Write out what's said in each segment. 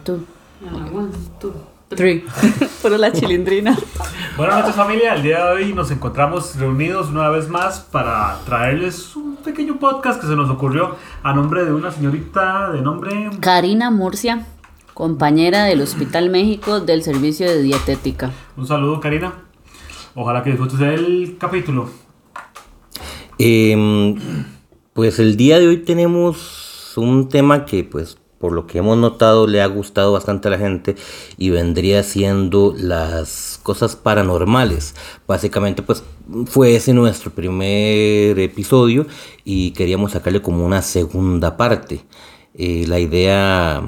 Two, Ah, one, two, three. Por la chilindrina. Buenas noches familia, el día de hoy nos encontramos reunidos una vez más para traerles un pequeño podcast que se nos ocurrió a nombre de una señorita de nombre... Karina Murcia, compañera del Hospital México del Servicio de Dietética. Un saludo Karina, ojalá que disfrutes del capítulo. Em, pues el día de hoy tenemos un tema que pues por lo que hemos notado le ha gustado bastante a la gente y vendría siendo las cosas paranormales. Básicamente pues fue ese nuestro primer episodio y queríamos sacarle como una segunda parte. Eh, la idea,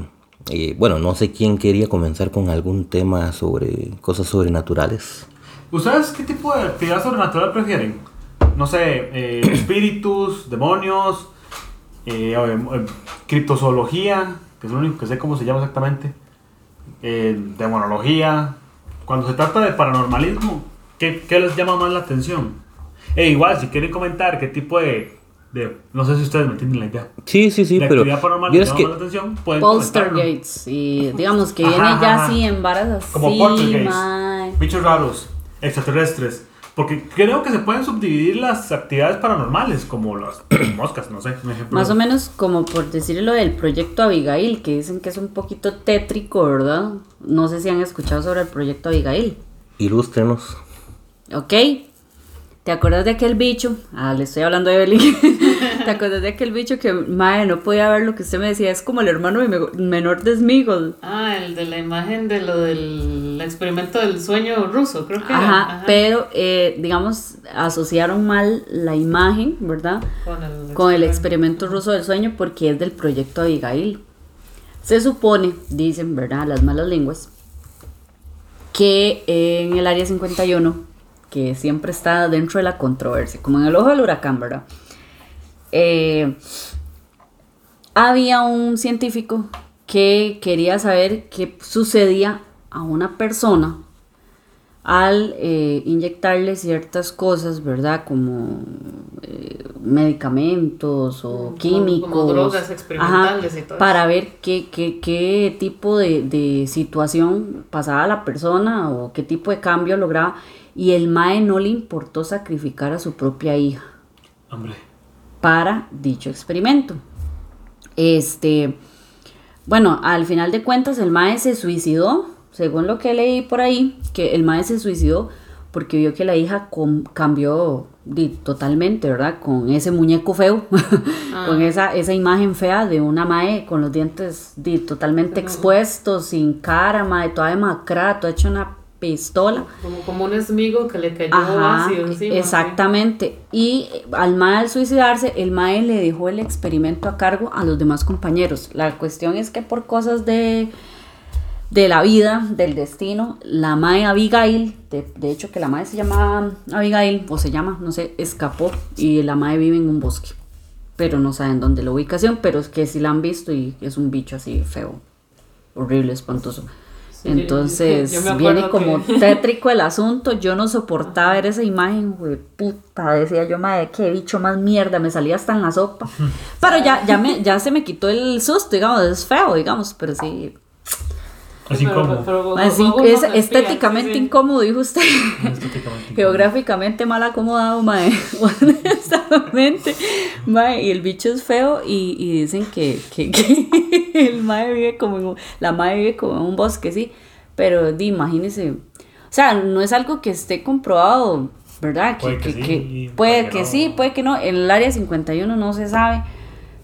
eh, bueno, no sé quién quería comenzar con algún tema sobre cosas sobrenaturales. ¿Ustedes qué tipo de actividad sobrenatural prefieren? No sé, eh, espíritus, demonios, criptozoología, que es lo único que sé cómo se llama exactamente, eh, demonología. Cuando se trata de paranormalismo, ¿qué, qué les llama más la atención? E igual, si quieren comentar qué tipo de, de- no sé si ustedes me entienden la idea, Sí, sí, sí, de pero actividad paranormal les llama que más la atención, pueden. Poltergeist. Y digamos que Ajá, viene ajá, ya ajá. así en varas así. Como poltergeist. bichos raros, extraterrestres. Porque creo que se pueden subdividir las actividades paranormales, como las moscas, no sé, un ejemplo. Más o menos como por decirlo del proyecto Abigail, que dicen que es un poquito tétrico, ¿verdad? No sé si han escuchado sobre el proyecto Abigail. ilústrenos. ¿Ok? ¿Te acuerdas de aquel bicho? Ah, le estoy hablando a Evelyn. ¿Te acuerdas de aquel bicho que, madre, no podía ver lo que usted me decía? Es como el hermano de me- menor de Smigol. Ah, el de la imagen de lo del experimento del sueño ruso, creo que era. Ajá, pero eh, digamos, asociaron mal la imagen, ¿verdad? con el, Con el experimento ruso del sueño porque es del proyecto Abigail. Se supone, dicen, ¿verdad? Las malas lenguas, que en el área 51, que siempre está dentro de la controversia, como en el ojo del huracán, ¿verdad? Eh, había un científico que quería saber qué sucedía a una persona al eh, inyectarle ciertas cosas, ¿verdad? Como eh, medicamentos o Como- químicos. como drogas experimentales y todo Para ver qué, qué, qué tipo de, de situación pasaba a la persona o qué tipo de cambio lograba. Y el MAE no le importó sacrificar a su propia hija Hombre, para dicho experimento. Este, bueno, al final de cuentas el mae se suicidó, según lo que leí por ahí, que el mae se suicidó porque vio que la hija cambió totalmente, ¿verdad? Con ese muñeco feo, con esa, esa imagen fea de una mae con los dientes di, totalmente expuestos, sin cara, mae, toda demacrada, toda hecha una pistola. Como, como un esmigo que le cayó Ajá, ácido encima. exactamente. Y al MAE al suicidarse, el MAE le dejó el experimento a cargo a los demás compañeros. La cuestión es que por cosas de, de la vida, del destino, la MAE Abigail, de, de hecho que la MAE se llama Abigail, o se llama, no sé, escapó y la MAE vive en un bosque. Pero no saben dónde la ubicación, pero es que sí la han visto y es un bicho así feo, horrible, espantoso. Sí, Entonces yo viene como que- tétrico el asunto. Yo no soportaba ver esa imagen, güey. Puta, decía yo, madre, qué bicho más mierda. Me salía hasta en la sopa. Pero ya, ya, me, ya se me quitó el susto, digamos. Es feo, digamos, pero sí. Así Pero- como... pero- Así, pero- es estéticamente sí, sí. incómodo, dijo usted. estéticamente Geográficamente mal acomodado, mae. Honestamente, mae. Y el bicho es feo y, y dicen que, que, que el mae vive como en un, la mae vive como en un bosque, sí. Pero di, imagínese. O sea, no es algo que esté comprobado, ¿verdad? Puede que sí, y puede puede que, que no. sí, puede que no. En el área 51 no se sabe.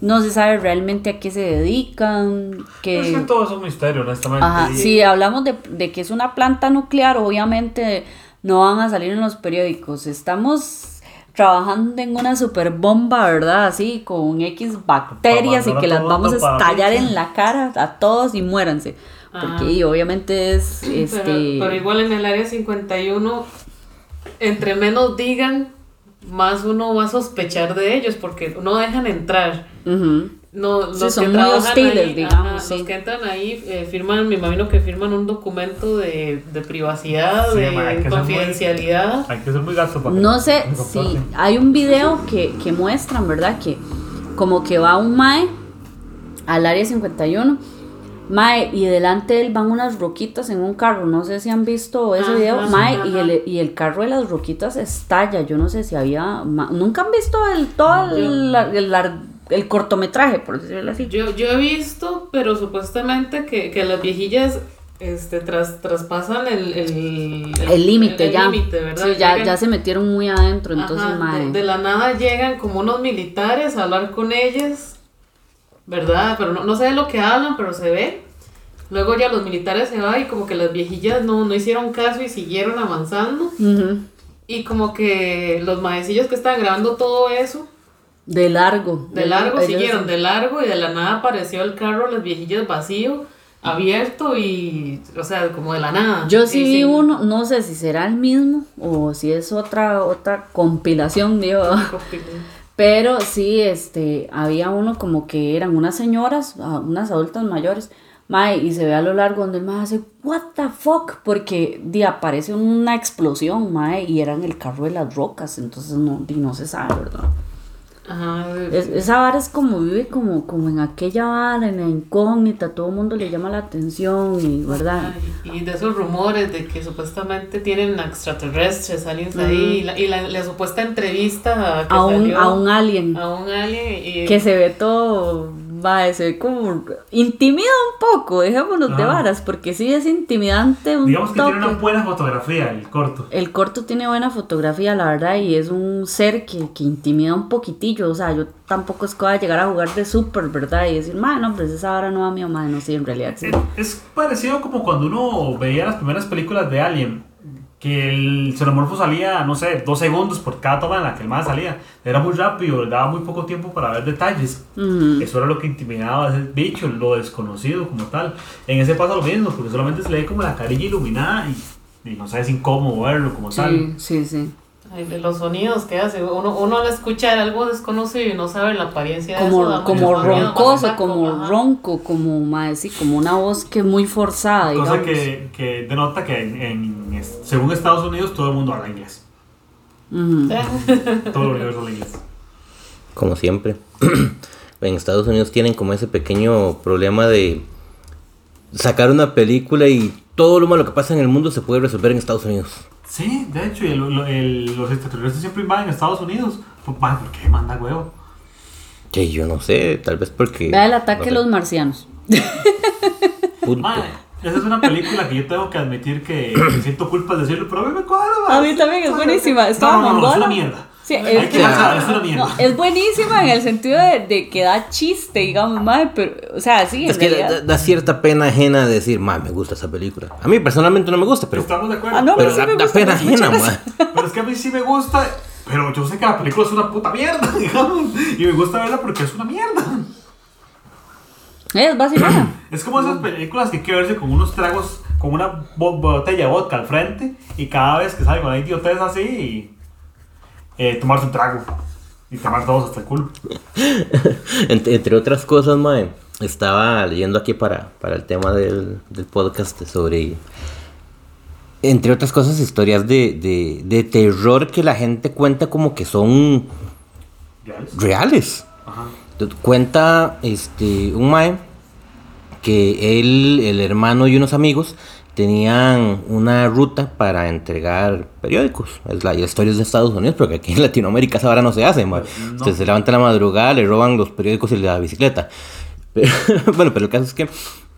No se sabe realmente a qué se dedican. Que... Es que todo es un misterio, honestamente. Ajá, y- si hablamos de, de que es una planta nuclear, obviamente no van a salir en los periódicos. Estamos trabajando en una super bomba, ¿verdad? Así, con X bacterias y que las vamos a estallar en la cara a todos y muéranse. Porque y obviamente es Pero, este. pero igual en el área 51, entre menos digan, más uno va a sospechar de ellos porque no dejan entrar. No, los Sí, son que muy trabajan hostiles, ahí, digamos, ajá, sí. Los que entran ahí eh, firman, me imagino que firman un documento de, de privacidad, Sí, de muy- confidencialidad. Hay que ser muy gasto para que No sé si hay un video que, que muestran, ¿verdad? Que como que va un mae al área 51 Mae, y delante de él van unas roquitas en un carro. No sé si han visto ese Ajá, video. Mae, ajá. y el, y el carro de las roquitas estalla. Yo no sé si había. ma- Nunca han visto el, todo el, el, el cortometraje, por decirlo así. Yo, yo he visto, pero supuestamente que, que las viejillas este, tras, traspasan el el El límite ya. límite, ¿verdad? Sí, ya, Llegan- ya se metieron muy adentro. Entonces, Ajá, mae. de, de la nada llegan como unos militares a hablar con ellas, ¿verdad? Pero no, no sé de lo que hablan, pero se ve. Luego ya los militares se van y como que las viejillas no, no hicieron caso y siguieron avanzando. Ujú. Y como que los maecillos que estaban grabando todo eso, De largo. de largo, siguieron de largo y de la nada apareció el carro, las viejillas vacío, abierto y, o sea, como de la nada. Yo sí vi uno, no sé si será el mismo o si es otra otra compilación, digo. Pero sí, este, había uno como que eran unas señoras, ah, unas adultas mayores, mae, y se ve a lo largo donde el mae hace, what the fuck, porque aparece una explosión, mae, y era en el carro de las rocas, entonces no, no se sabe, ¿verdad? Ajá, Es- esa vara es como vive como, como en aquella vara, en la incógnita, todo el mundo le llama la atención, y verdad. Ay, Y de esos rumores de que supuestamente tienen extraterrestres, aliens ahí, y la, y la, la supuesta entrevista que A un, salió a un alien. a un alien y que se ve todo, va, se ve como intimida un poco, dejémonos de Ajá. varas, porque sí es intimidante un Digamos que toque. tiene una buena fotografía el corto. El corto tiene buena fotografía, la verdad, y es un ser que, que intimida un poquitillo, o sea, yo tampoco es que voy a llegar a jugar de súper, ¿verdad? Y decir, madre, no, pues esa hora no va mi mamá, no, sí, en realidad sí. Es, es parecido como cuando uno veía las primeras películas de Alien, que el xenomorfo salía, no sé, dos segundos por cada toma en la que el más salía. Era muy rápido, daba muy poco tiempo para ver detalles. Eso era lo que intimidaba a ese bicho, lo desconocido como tal. En ese pasa lo mismo, porque solamente se le ve como la carilla iluminada y, y no sé, es incómodo verlo como tal. Sí, sí, sí. Ay, de los sonidos que hace. Uno, uno al escuchar algo desconocido y no sabe la apariencia de eso. Como, como roncoso, como ajá. ronco, como, sí, como una voz que muy forzada, digamos. Cosa que, que denota que en, en- según Estados Unidos todo el mundo habla inglés. Todo el universo habla inglés. Como siempre. en Estados Unidos tienen como ese pequeño problema de sacar una película y todo lo malo que pasa en el mundo se puede resolver en Estados Unidos. Sí, de hecho, y el- lo- el- los extraterrestres siempre invaden Estados Unidos. Pues, man, ¿por qué manda huevo? Que yo no sé, tal vez porque... Vea el ataque no sé, los marcianos. punto. Man, esa es una película que yo tengo que admitir que me siento culpa de decirlo, pero a mí me cuadra. A mí también es buenísima. Estaba No, no, no, es una mierda. Sí, es, que no, buenísima en el sentido de, de que da chiste, digamos, madre, pero, o sea, sí, Es que da, cierta pena ajena decir, ma, me gusta esa película. A mí personalmente no me gusta, pero, Estamos de acuerdo. Ah, no, pero sí da, me da gusta, pena ajena. Pero es que a mí sí me gusta, pero yo sé que la película es una puta mierda, digamos. Y me gusta verla porque es una mierda. Es vacilona. Es como esas películas que hay que verse con unos tragos, con una bo- botella de vodka al frente y cada vez que salga una idiotez así, eh, tomarse un trago y tomar todos hasta el culo. Entre, entre otras cosas, mae, estaba leyendo aquí para, para el tema del, del podcast sobre, entre otras cosas, historias de, de, de terror que la gente cuenta como que son ¿Reales? reales. Ajá. Cuenta este, un mae que él, el hermano y unos amigos tenían una ruta para entregar periódicos. Es la, la historia es de Estados Unidos, porque aquí en Latinoamérica esa hora no se hace. mae. No. Usted se levanta en la madrugada, le roban los periódicos y la bicicleta. Pero- bueno, pero el caso es que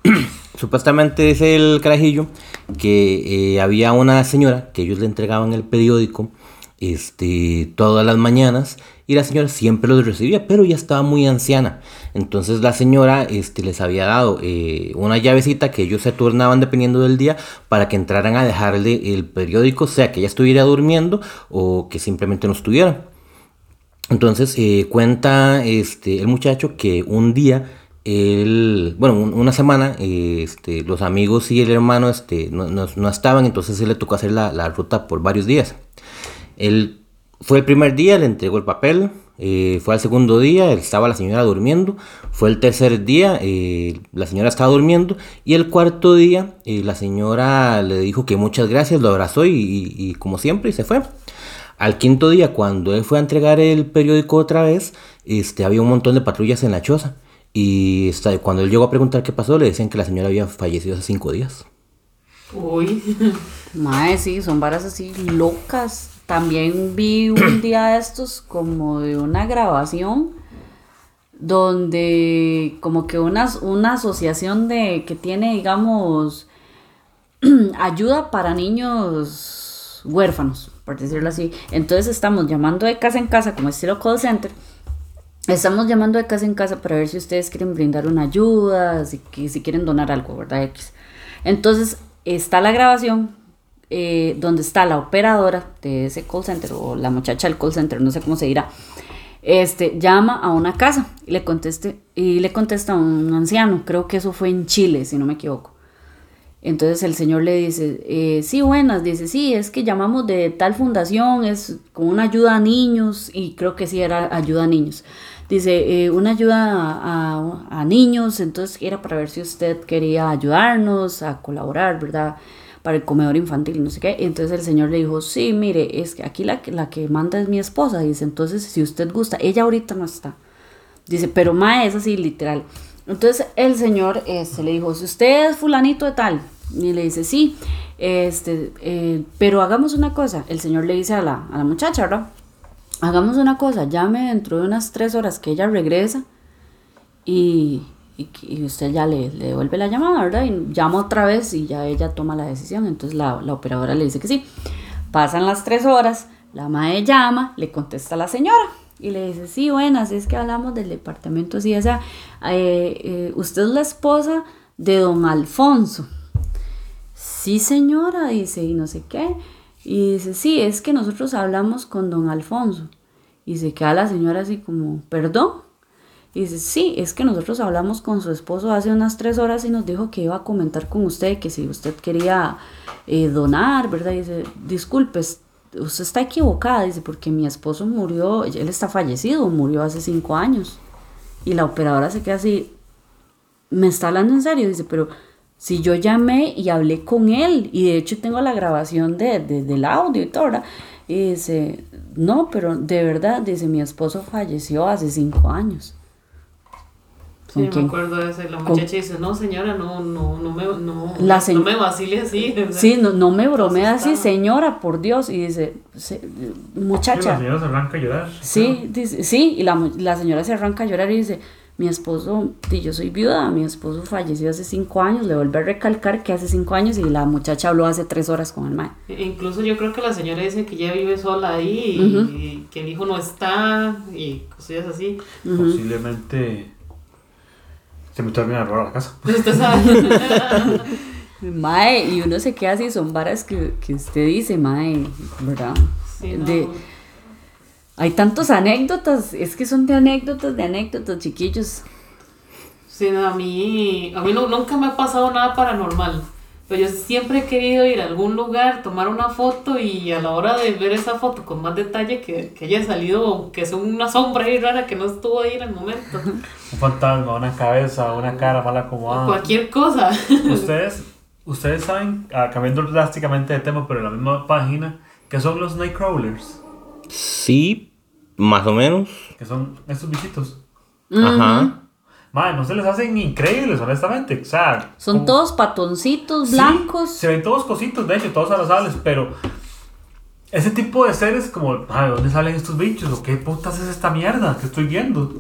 supuestamente es el carajillo que eh, había una señora que ellos le entregaban el periódico este, todas las mañanas y la señora siempre los recibía, pero ya estaba muy anciana. Entonces la señora este, les había dado eh, una llavecita que ellos se turnaban dependiendo del día para que entraran a dejarle el periódico, sea que ella estuviera durmiendo o que simplemente no estuviera. Entonces eh, cuenta este, el muchacho que un día, él, bueno, un- una semana, este, los amigos y el hermano este, no, no- no estaban, entonces él le tocó hacer la, la ruta por varios días. Él fue el primer día, le entregó el papel, eh, fue al segundo día, estaba la señora durmiendo, fue el tercer día, eh, la señora estaba durmiendo, y el cuarto día, eh, la señora le dijo que muchas gracias, lo abrazó y, y- y como siempre, y se fue. Al quinto día, cuando él fue a entregar el periódico otra vez, este, había un montón de patrullas en la choza. Y está- cuando él llegó a preguntar qué pasó, le decían que la señora había fallecido hace cinco días. Uy. Mae, sí, son varas así locas. También vi un día de estos como de una grabación donde como que una, una asociación de que tiene, digamos, ayuda para niños huérfanos, por decirlo así. Entonces estamos llamando de casa en casa como estilo call center. Estamos llamando de casa en casa para ver si ustedes quieren brindar una ayuda, si, si quieren donar algo, ¿verdad? X. Entonces está la grabación eh, donde está la operadora de ese call center o la muchacha del call center, no sé cómo se dirá. Este llama a una casa y le conteste y le contesta un anciano, creo que eso fue en Chile, si no me equivoco. Entonces el señor le dice, eh, sí, buenas, dice, sí, es que llamamos de tal fundación, es con una ayuda a niños, y creo que sí era ayuda a niños. Dice, eh, una ayuda a, a- a niños, entonces era para ver si usted quería ayudarnos a colaborar, ¿verdad? Para el comedor infantil, no sé qué. Entonces el señor le dijo, sí, mire, es que aquí la, la que manda es mi esposa, dice, entonces si usted gusta, ella ahorita no está. Dice, pero mae, es así, literal. Entonces el señor este, le dijo, si usted es fulanito de tal, y le dice, sí, este, eh, pero hagamos una cosa. El señor le dice a la, a la muchacha, ¿verdad? Hagamos una cosa, llame dentro de unas tres horas que ella regresa y, y, usted ya le, devuelve la llamada, ¿verdad? Y llama otra vez y ya ella toma la decisión. Entonces la, operadora le dice que sí. Pasan las tres horas, la madre llama, le contesta a la señora y le dice, sí, buenas, es que hablamos del departamento así, o eh, eh, usted es la esposa de don Alfonso. Sí, señora, dice, y no sé qué. Y dice, sí, es que nosotros hablamos con don Alfonso. Y se queda la señora así como, perdón. Y dice, sí, es que nosotros hablamos con su esposo hace unas tres horas y nos dijo que iba a comentar con usted que si usted quería eh, donar, ¿verdad? Dice, disculpe, usted está equivocada, dice, porque mi esposo murió, él está fallecido, murió hace cinco años. Y la operadora se queda así, me está hablando en serio, dice, pero si yo llamé y hablé con él, y de hecho tengo la grabación de, de- del audio y todo, ¿verdad? Y dice, no, pero de verdad, dice, mi esposo falleció hace cinco años. Sí, ¿Con me acuerdo de eso. Y la ¿Con- muchacha dice, no señora, no, no, no me, no, La no se- me vacile así. Sí, no, no me bromea así, señora, por Dios. Y dice, "Se- Sí, la muchacha, señora se arranca a llorar. sí, dice, sí, y la, la señora se arranca a llorar y dice, mi esposo, di, yo soy viuda, mi esposo falleció hace cinco años, le vuelve a recalcar que hace cinco años y la muchacha habló hace tres horas con el mae. E- Incluso yo creo que la señora dice que ya vive sola ahí y, Ujú. y que el hijo no está y cosillas así. Posiblemente se metió alguien a robar la casa. Usted sabe. Mae, y uno se queda así, son varas que, que usted dice, mae, ¿verdad? Sí, no. De, hay tantas anécdotas, es que son de anécdotas, de anécdotas, chiquillos. Sí, no, a mí, a mí no- nunca me ha pasado nada paranormal. Pero yo siempre he querido ir a algún lugar, tomar una foto y a la hora de ver esa foto con más detalle que, que haya salido, que es una sombra ahí rara que no estuvo ahí en el momento. Un fantasma, una cabeza, una cara mal O acomodada. cualquier cosa. Ustedes, ustedes saben, ah, cambiando drásticamente de tema, pero en la misma página, que son los Nightcrawlers. Sí, más o menos. Que son estos bichitos. Ajá. Madre, no se les hacen increíbles, honestamente. O sea, Son como- todos patoncitos Sí, blancos. se ven todos cositos, de hecho, todos abrazables, pero ese tipo de seres como, "Ay, ¿de dónde salen estos bichos? ¿O qué putas es esta mierda que estoy viendo?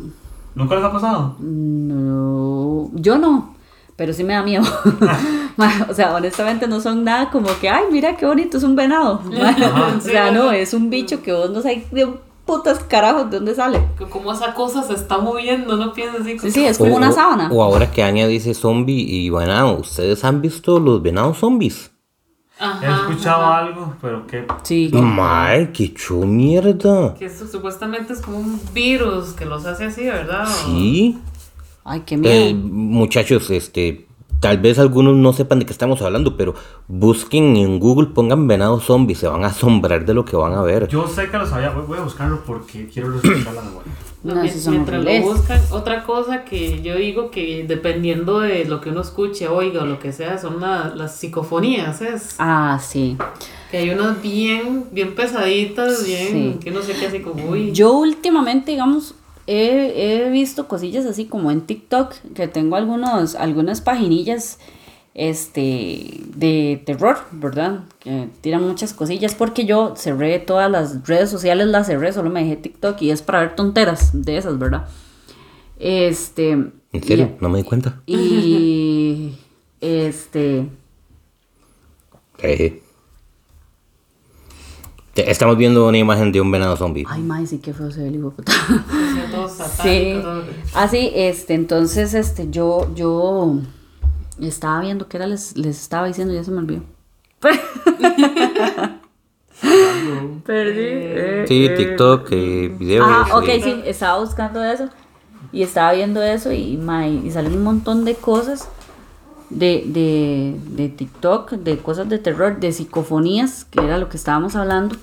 ¿Nunca les ha pasado? No, yo no, pero sí me da miedo. O sea, honestamente no son nada como que, ay, mira qué bonito, es un venado. O sea, no, es un bicho que vos no sabes de putas carajos de dónde sale. Que Como esa cosa se está moviendo, no piensas así. Sí, sí, es como una sábana. O ahora que Anya dice zombie y venado, ¿ustedes han visto los venados zombies? Ajá, He escuchado ajá. algo, pero que... Sí. Mae, qué chu mierda. Que eso supuestamente es como un virus que los hace así, ¿verdad? Sí. Ay, qué miedo. Eh, muchachos, este, tal vez algunos no sepan de qué estamos hablando, pero busquen en Google, pongan venado zombie, se van a asombrar de lo que van a ver. Yo sé que lo sabía, voy a buscarlo porque quiero escuchar la memoria. No, No, mien- sí son mientras lo buscan, otra cosa que yo digo que dependiendo de lo que uno escuche, oiga o lo que sea, son la- las psicofonías, es Ah, sí. que hay unas bien, bien pesaditas, bien, Sí. que no sé qué así como, uy. Yo últimamente, digamos, he, he visto cosillas así como en TikTok, que tengo algunos, algunas paginillas este, de terror, ¿verdad? Que tiran muchas cosillas porque yo cerré todas las redes sociales, las cerré, solo me dejé TikTok y es para ver tonteras de esas, ¿verdad? Este... ¿En serio? No me di cuenta. Y... Este... Te- Estamos viendo una imagen de un venado zombie. Ay, mae, sí, qué feo se ve el hijo de puta. Sí, Así, este, entonces, este, yo, yo estaba viendo qué era les, les estaba diciendo, ya se me olvidó. Perdí. eh, Sí, eh. TikTok, eh, videos. Ajá, ok, eh. sí, estaba buscando eso y estaba viendo eso y, mae, y salen un montón de cosas de, de, de TikTok, de cosas de terror, de psicofonías, que era lo que estábamos hablando.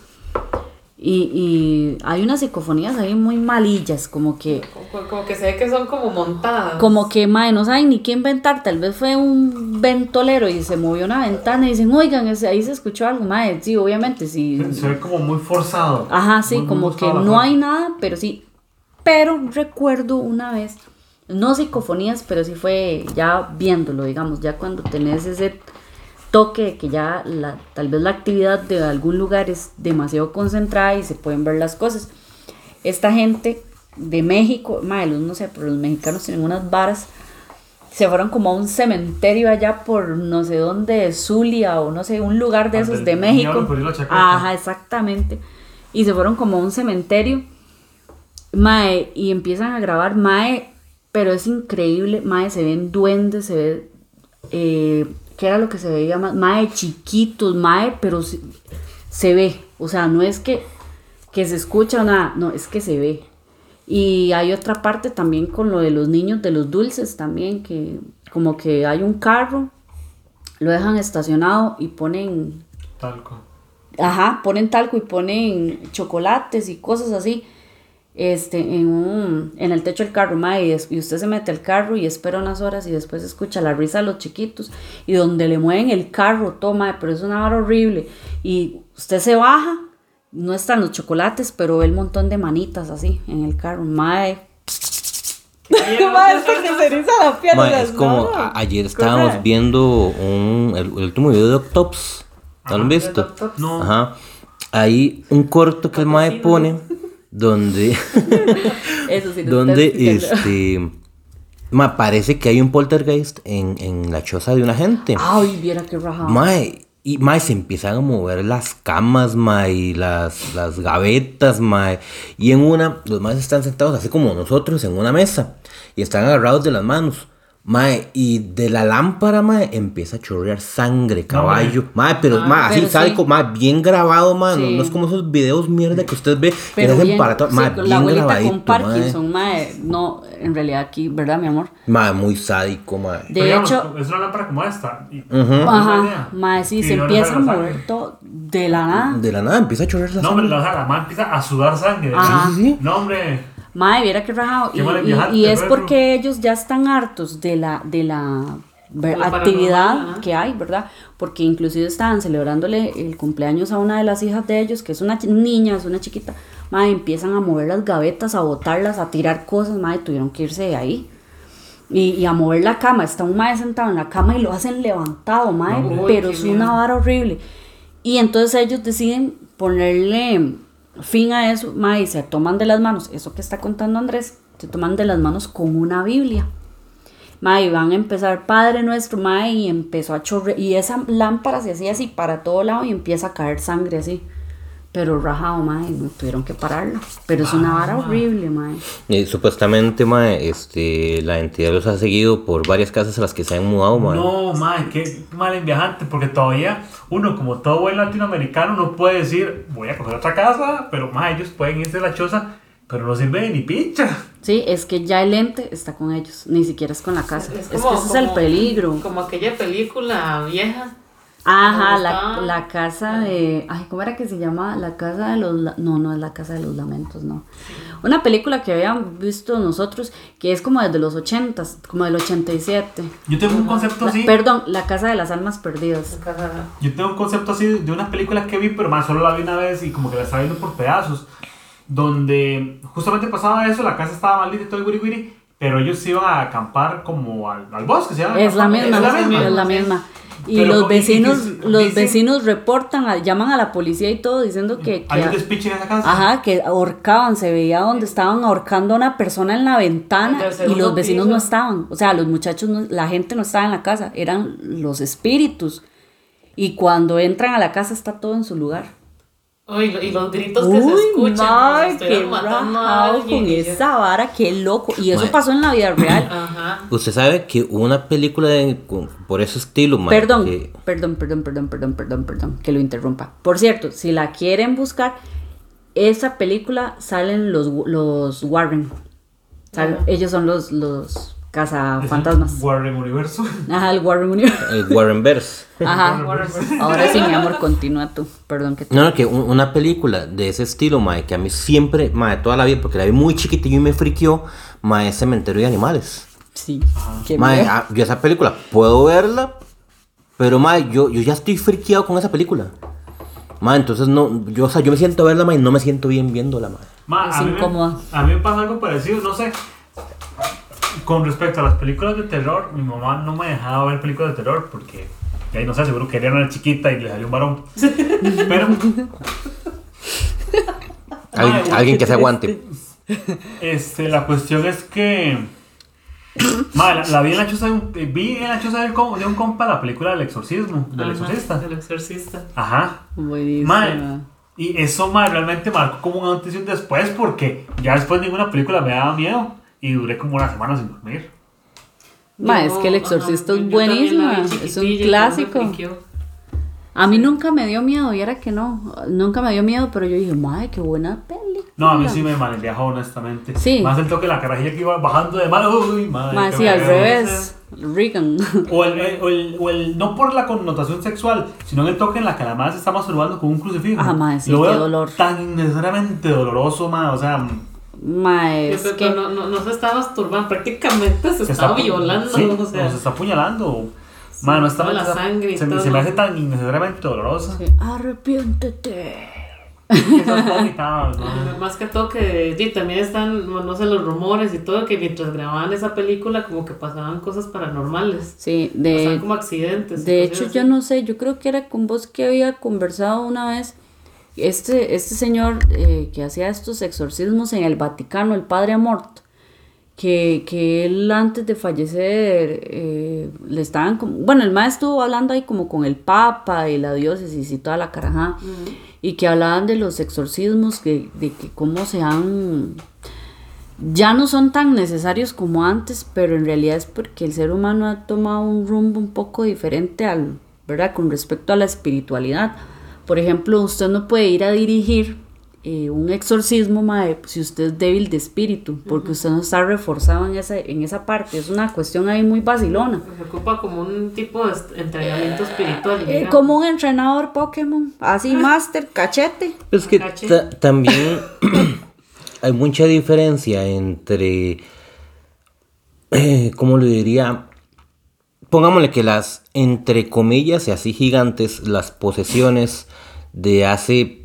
Y, y hay unas psicofonías ahí muy malillas, como que Como, como que se ve que son como montadas. como que, mae, no saben ni qué inventar. Tal vez fue un ventolero y se movió una ventana y dicen, oigan, ese- ahí se escuchó algo, mae. Sí, obviamente, sí. Se ve como muy forzado. Ajá, sí, Muy- muy como que buscado la no hay nada, pero sí. Pero recuerdo una vez, no psicofonías, pero sí fue ya viéndolo, digamos, ya cuando tenés ese toque de que ya la, tal vez la actividad de algún lugar es demasiado concentrada y se pueden ver las cosas. Esta gente de México, madre, no sé, pero los mexicanos tienen unas varas, se fueron como a un cementerio allá por no sé dónde, Zulia o no sé, un lugar de Ah, esos de México. Ajá, exactamente. Y se fueron como a un cementerio. Mae, y empiezan a grabar Mae, pero es increíble. Mae, se ven duendes, se ve. Eh, ¿Qué era lo que se veía más? Mae, chiquitos, Mae, pero se, se ve. O sea, no es que, que se escucha o nada, no, es que se ve. Y hay otra parte también con lo de los niños de los dulces también, que como que hay un carro, lo dejan estacionado y ponen Talco. Ajá, ponen talco y ponen chocolates y cosas así. Este, en un, en el techo del carro, mae, y, usted se mete al carro y espera unas horas y después escucha la risa de los chiquitos y donde le mueven el carro, toma, pero es una vara horrible. Y usted se baja, no están los chocolates, pero ve el montón de manitas así en el carro, mae. Mae, es que se eriza la piel, Ma, o sea, es como no. a- ayer estábamos viendo un, el, el último video de Octops. ¿No lo han visto? No. Ajá. Hay un corto que el Mae pone donde, Eso sí, donde este, ma, parece que hay un poltergeist en, en la choza de una gente. Ay, viera qué rajado. Mae, y mae, se empiezan a mover las camas, mae, y las, las gavetas, mae. Y en una, los maes están sentados así como nosotros en una mesa. Y están agarrados de las manos. Mae, y de la lámpara, mae, empieza a chorrear sangre, caballo. Mae, pero, Ah, mae, así, ¿sabe? sí. Mae, bien grabado, mae. No, Sí. no es como esos videos mierda que usted ve. Pero bien, para todo- sí, mae, bien la abuelita grabadito, con Parkinson, mae. No, en realidad aquí, ¿verdad, mi amor? Mae, muy sádico, mae. De Pero digamos, hecho, es una lámpara como esta. y- ajá, mae, sí, Y se no empieza a sale mover sangre. todo de la nada. De la nada empieza a chorrear la No, hombre, sangre. la, la madre empieza a sudar sangre. Ajá. Sí, sí, sí. No, hombre. Mae, viera qué rajado. Qué Y, es porque ellos ya están hartos de la, de la ver- actividad que hay, ¿verdad? Porque inclusive estaban celebrándole el cumpleaños a una de las hijas de ellos, que es una niña, es una chiquita. Mae, empiezan a mover las gavetas, a botarlas, a tirar cosas, mae, tuvieron que irse de ahí. Y, y a mover la cama, está un mae sentado en la cama y lo hacen levantado, No, uy, pero es una vara horrible. Y entonces ellos deciden ponerle fin a eso, mae, se toman de las manos, eso que está contando Andrés, se toman de las manos con una Biblia. Mae, van a empezar Padre Nuestro, mae, y empezó a chorrear, y esa lámpara se hacía así para todo lado y empieza a caer sangre así. Pero rajado, mae, tuvieron que pararlo. Pero es una vara horrible, mae. Y supuestamente, mae, este, la entidad los ha seguido por varias casas a las que se han mudado, mae. No, madre, qué mal en viajante, porque todavía uno, como todo buen latinoamericano, no puede decir, voy a coger otra casa, pero más ellos pueden irse a la choza, pero no sirve de ni pincha. Sí, es que ya el ente está con ellos, ni siquiera es con la casa. Es, que como- ese es el como- peligro. Como aquella película vieja. Ajá, la, la casa de. Ay, ¿cómo era que se llama? La casa de los. la- No, no es la casa de los lamentos, no. Una película que habíamos visto nosotros que es como desde los 80, como del 87. Yo tengo un concepto La- así, perdón, La casa de las almas perdidas. yo tengo un concepto así de una película que vi, pero más solo la vi una vez y como que la estaba viendo por pedazos. donde justamente pasaba eso, la casa estaba maldita y todo el wiri wiri, pero ellos se iban a acampar como al, al bosque, llama. Es la misma, Es la misma. es la misma. Pero los co- y- y vecinos, que- los dicen- vecinos reportan, a- llaman a la policía y todo diciendo que, que- Hay un despiche en esa casa. ajá, que ahorcaban, se veía donde estaban ahorcando a una persona en la ventana y los vecinos piso. no estaban, o sea, los muchachos, no- la gente no estaba en la casa, eran los espíritus. Y cuando entran a la casa está todo en su lugar. Uy, y lo- y los gritos que se escuchan. si qué rajado con esa vara, qué loco. Y eso pasó en la vida real. Ajá. Usted sabe que una película de- por ese estilo, mae, Perdón, que- perdón, perdón, perdón, perdón, perdón, perdón, que lo interrumpa. Por cierto, si la quieren buscar, esa película salen los, los Warren. Ellos son los, los Es el cazafantasmas. Warren Universo. Ajá, el Warren Universe. el Warren Verse. Ajá. Ahora sí, mi amor, continúa tú. Perdón que te... No, no, que un- una película de ese estilo, mae, que a mí siempre, mae, toda la vida, porque la vi muy chiquitillo y me friqueó, mae, es Cementerio de Animales. Sí. qué Mae, ah, yo esa película puedo verla, pero mae, yo, yo ya estoy friqueado con esa película. Mae, entonces no, yo, o sea, yo me siento a verla, mae, y no me siento bien viéndola, mae. Ma, Es a, mí incómoda. me, a mí me pasa algo parecido, no sé. Con respecto a las películas de terror, mi mamá no me dejaba ver películas de terror porque, ahí no sé, seguro quería una chiquita y le salió un varón. Pero, Alguien, que se aguante. este, la cuestión es que. Ma, la, la vi en la choza de un, eh, vi en la choza de un, com- de un compa la película del exorcismo, del Ajá, exorcista. El exorcista. Ajá. Buenísima. Y eso ma, realmente marcó como un antes y un después porque ya después ninguna película me daba miedo y duré como una semana sin dormir. Ma, es que El ajá, Exorcista yo- es buenísima. Es un clásico. A mí nunca me dio miedo, y era que no. Nunca me dio miedo, pero yo dije, madre, qué buena película. No, a mí sí me malviajó honestamente. Sí. Más el toque de la carajilla que iba bajando de mano. Uy, madre. Qué sí, al revés. Regan. O el, o, el, o el- no por la connotación sexual, sino en el toque en la que la madre se está masturbando con un crucifijo. Ah, mae, sí, Lo qué veo dolor. Tan innecesariamente doloroso, madre. O sea, Mae, es Pero que. no, no, no se estaba masturbando, prácticamente se, se estaba está violando. Sí, o sea, se está apuñalando. Madre, no está toda la se- sangre y se, me- todo. se me hace tan innecesariamente dolorosa. Sí, Arrepiéntete. ¿no? Más que todo que sí, también están, no no sé, los rumores y todo, que mientras grababan esa película como que pasaban cosas paranormales. Sí, Pasaban de, como accidentes. y de hecho así. yo no sé, yo creo que era con vos que había conversado una vez. Este, este señor eh, que hacía estos exorcismos en el Vaticano, el padre Amort, que, que él antes de fallecer eh, le estaban como, bueno, el maestro estuvo hablando ahí como con el Papa y la diócesis y toda la carajada, y que hablaban de los exorcismos, que, de que cómo se han ya no son tan necesarios como antes, pero en realidad es porque el ser humano ha tomado un rumbo un poco diferente al, ¿verdad? Con respecto a la espiritualidad. Por ejemplo, usted no puede ir a dirigir eh, un exorcismo mae, si usted es débil de espíritu, porque usted no está reforzado en esa, en esa parte. Es una cuestión ahí muy vacilona. Se ocupa como un tipo de entrenamiento espiritual. Eh, como un entrenador Pokémon, así, máster, cachete. Es que también hay mucha diferencia entre, eh, ¿cómo lo diría? Pongámosle que las, entre comillas y así gigantes, las posesiones de hace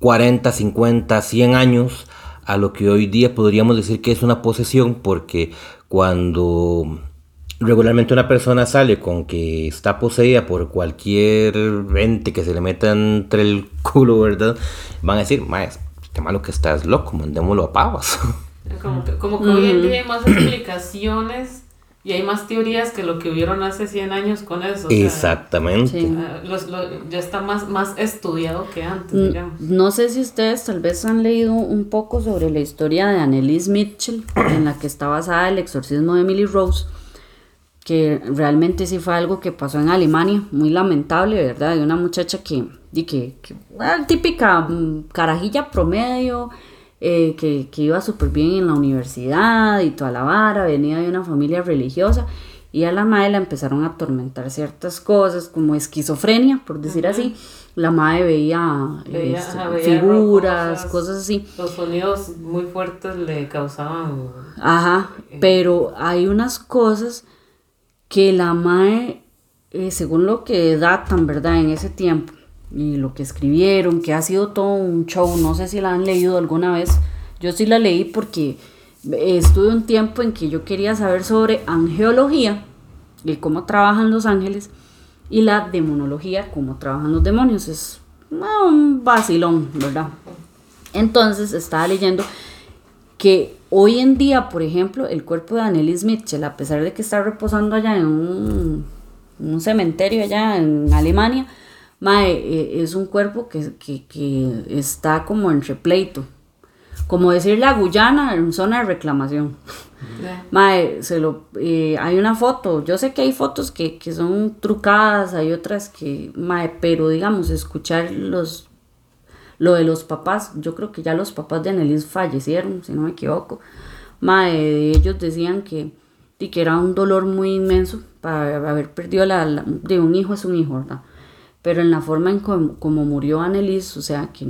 40, 50, 100 años a lo que hoy día podríamos decir que es una posesión porque cuando regularmente una persona sale con que está poseída por cualquier ente que se le meta entre el culo, ¿verdad? Van a decir, maes, qué malo que estás loco, mandémoslo a pavas. Como que, como que hoy en día hay más explicaciones y hay más teorías que lo que hubieron hace 100 años con eso. o sea, Exactamente. Sí. ah, los- lo- ya está más, más estudiado que antes, Mm, digamos. No sé si ustedes tal vez han leído un poco sobre la historia de Annelies Mitchell, en la que está basada el exorcismo de Emily Rose, que realmente sí fue algo que pasó en Alemania, muy lamentable, ¿verdad? De una muchacha que, di que, que ah, típica mm, carajilla promedio, eh, que, que iba súper bien en la universidad y toda la vara, venía de una familia religiosa. Y a la madre la empezaron a atormentar ciertas cosas, como esquizofrenia, por decir así. La madre veía, Veía, este, ajá, veía figuras, cosas. cosas así. Los sonidos muy fuertes le causaban... Ajá, pero hay unas cosas que la madre, eh, según lo que datan, ¿verdad? En ese tiempo, y lo que escribieron, que ha sido todo un show, no sé si la han leído alguna vez, yo sí la leí porque estuve un tiempo en que yo quería saber sobre angeología y cómo trabajan los ángeles y la demonología, cómo trabajan los demonios, es un vacilón, ¿verdad? Entonces estaba leyendo que hoy en día, por ejemplo, el cuerpo de Annelies Mitchell, a pesar de que está reposando allá en un, un cementerio allá en Alemania, mae, eh, es un cuerpo que, que, que, está como en repleito. Como decir la Guyana en zona de reclamación. Mae, se lo, eh, hay una foto, yo sé que hay fotos que, que son trucadas, hay otras que, mae, pero digamos, escuchar los lo de los papás, yo creo que ya los papás de Annelies fallecieron, si no me equivoco. Mae, ellos decían que, que era un dolor muy inmenso para haber perdido la, de un hijo es un hijo, ¿verdad? Pero en la forma en como, murió Annelies, o sea, que,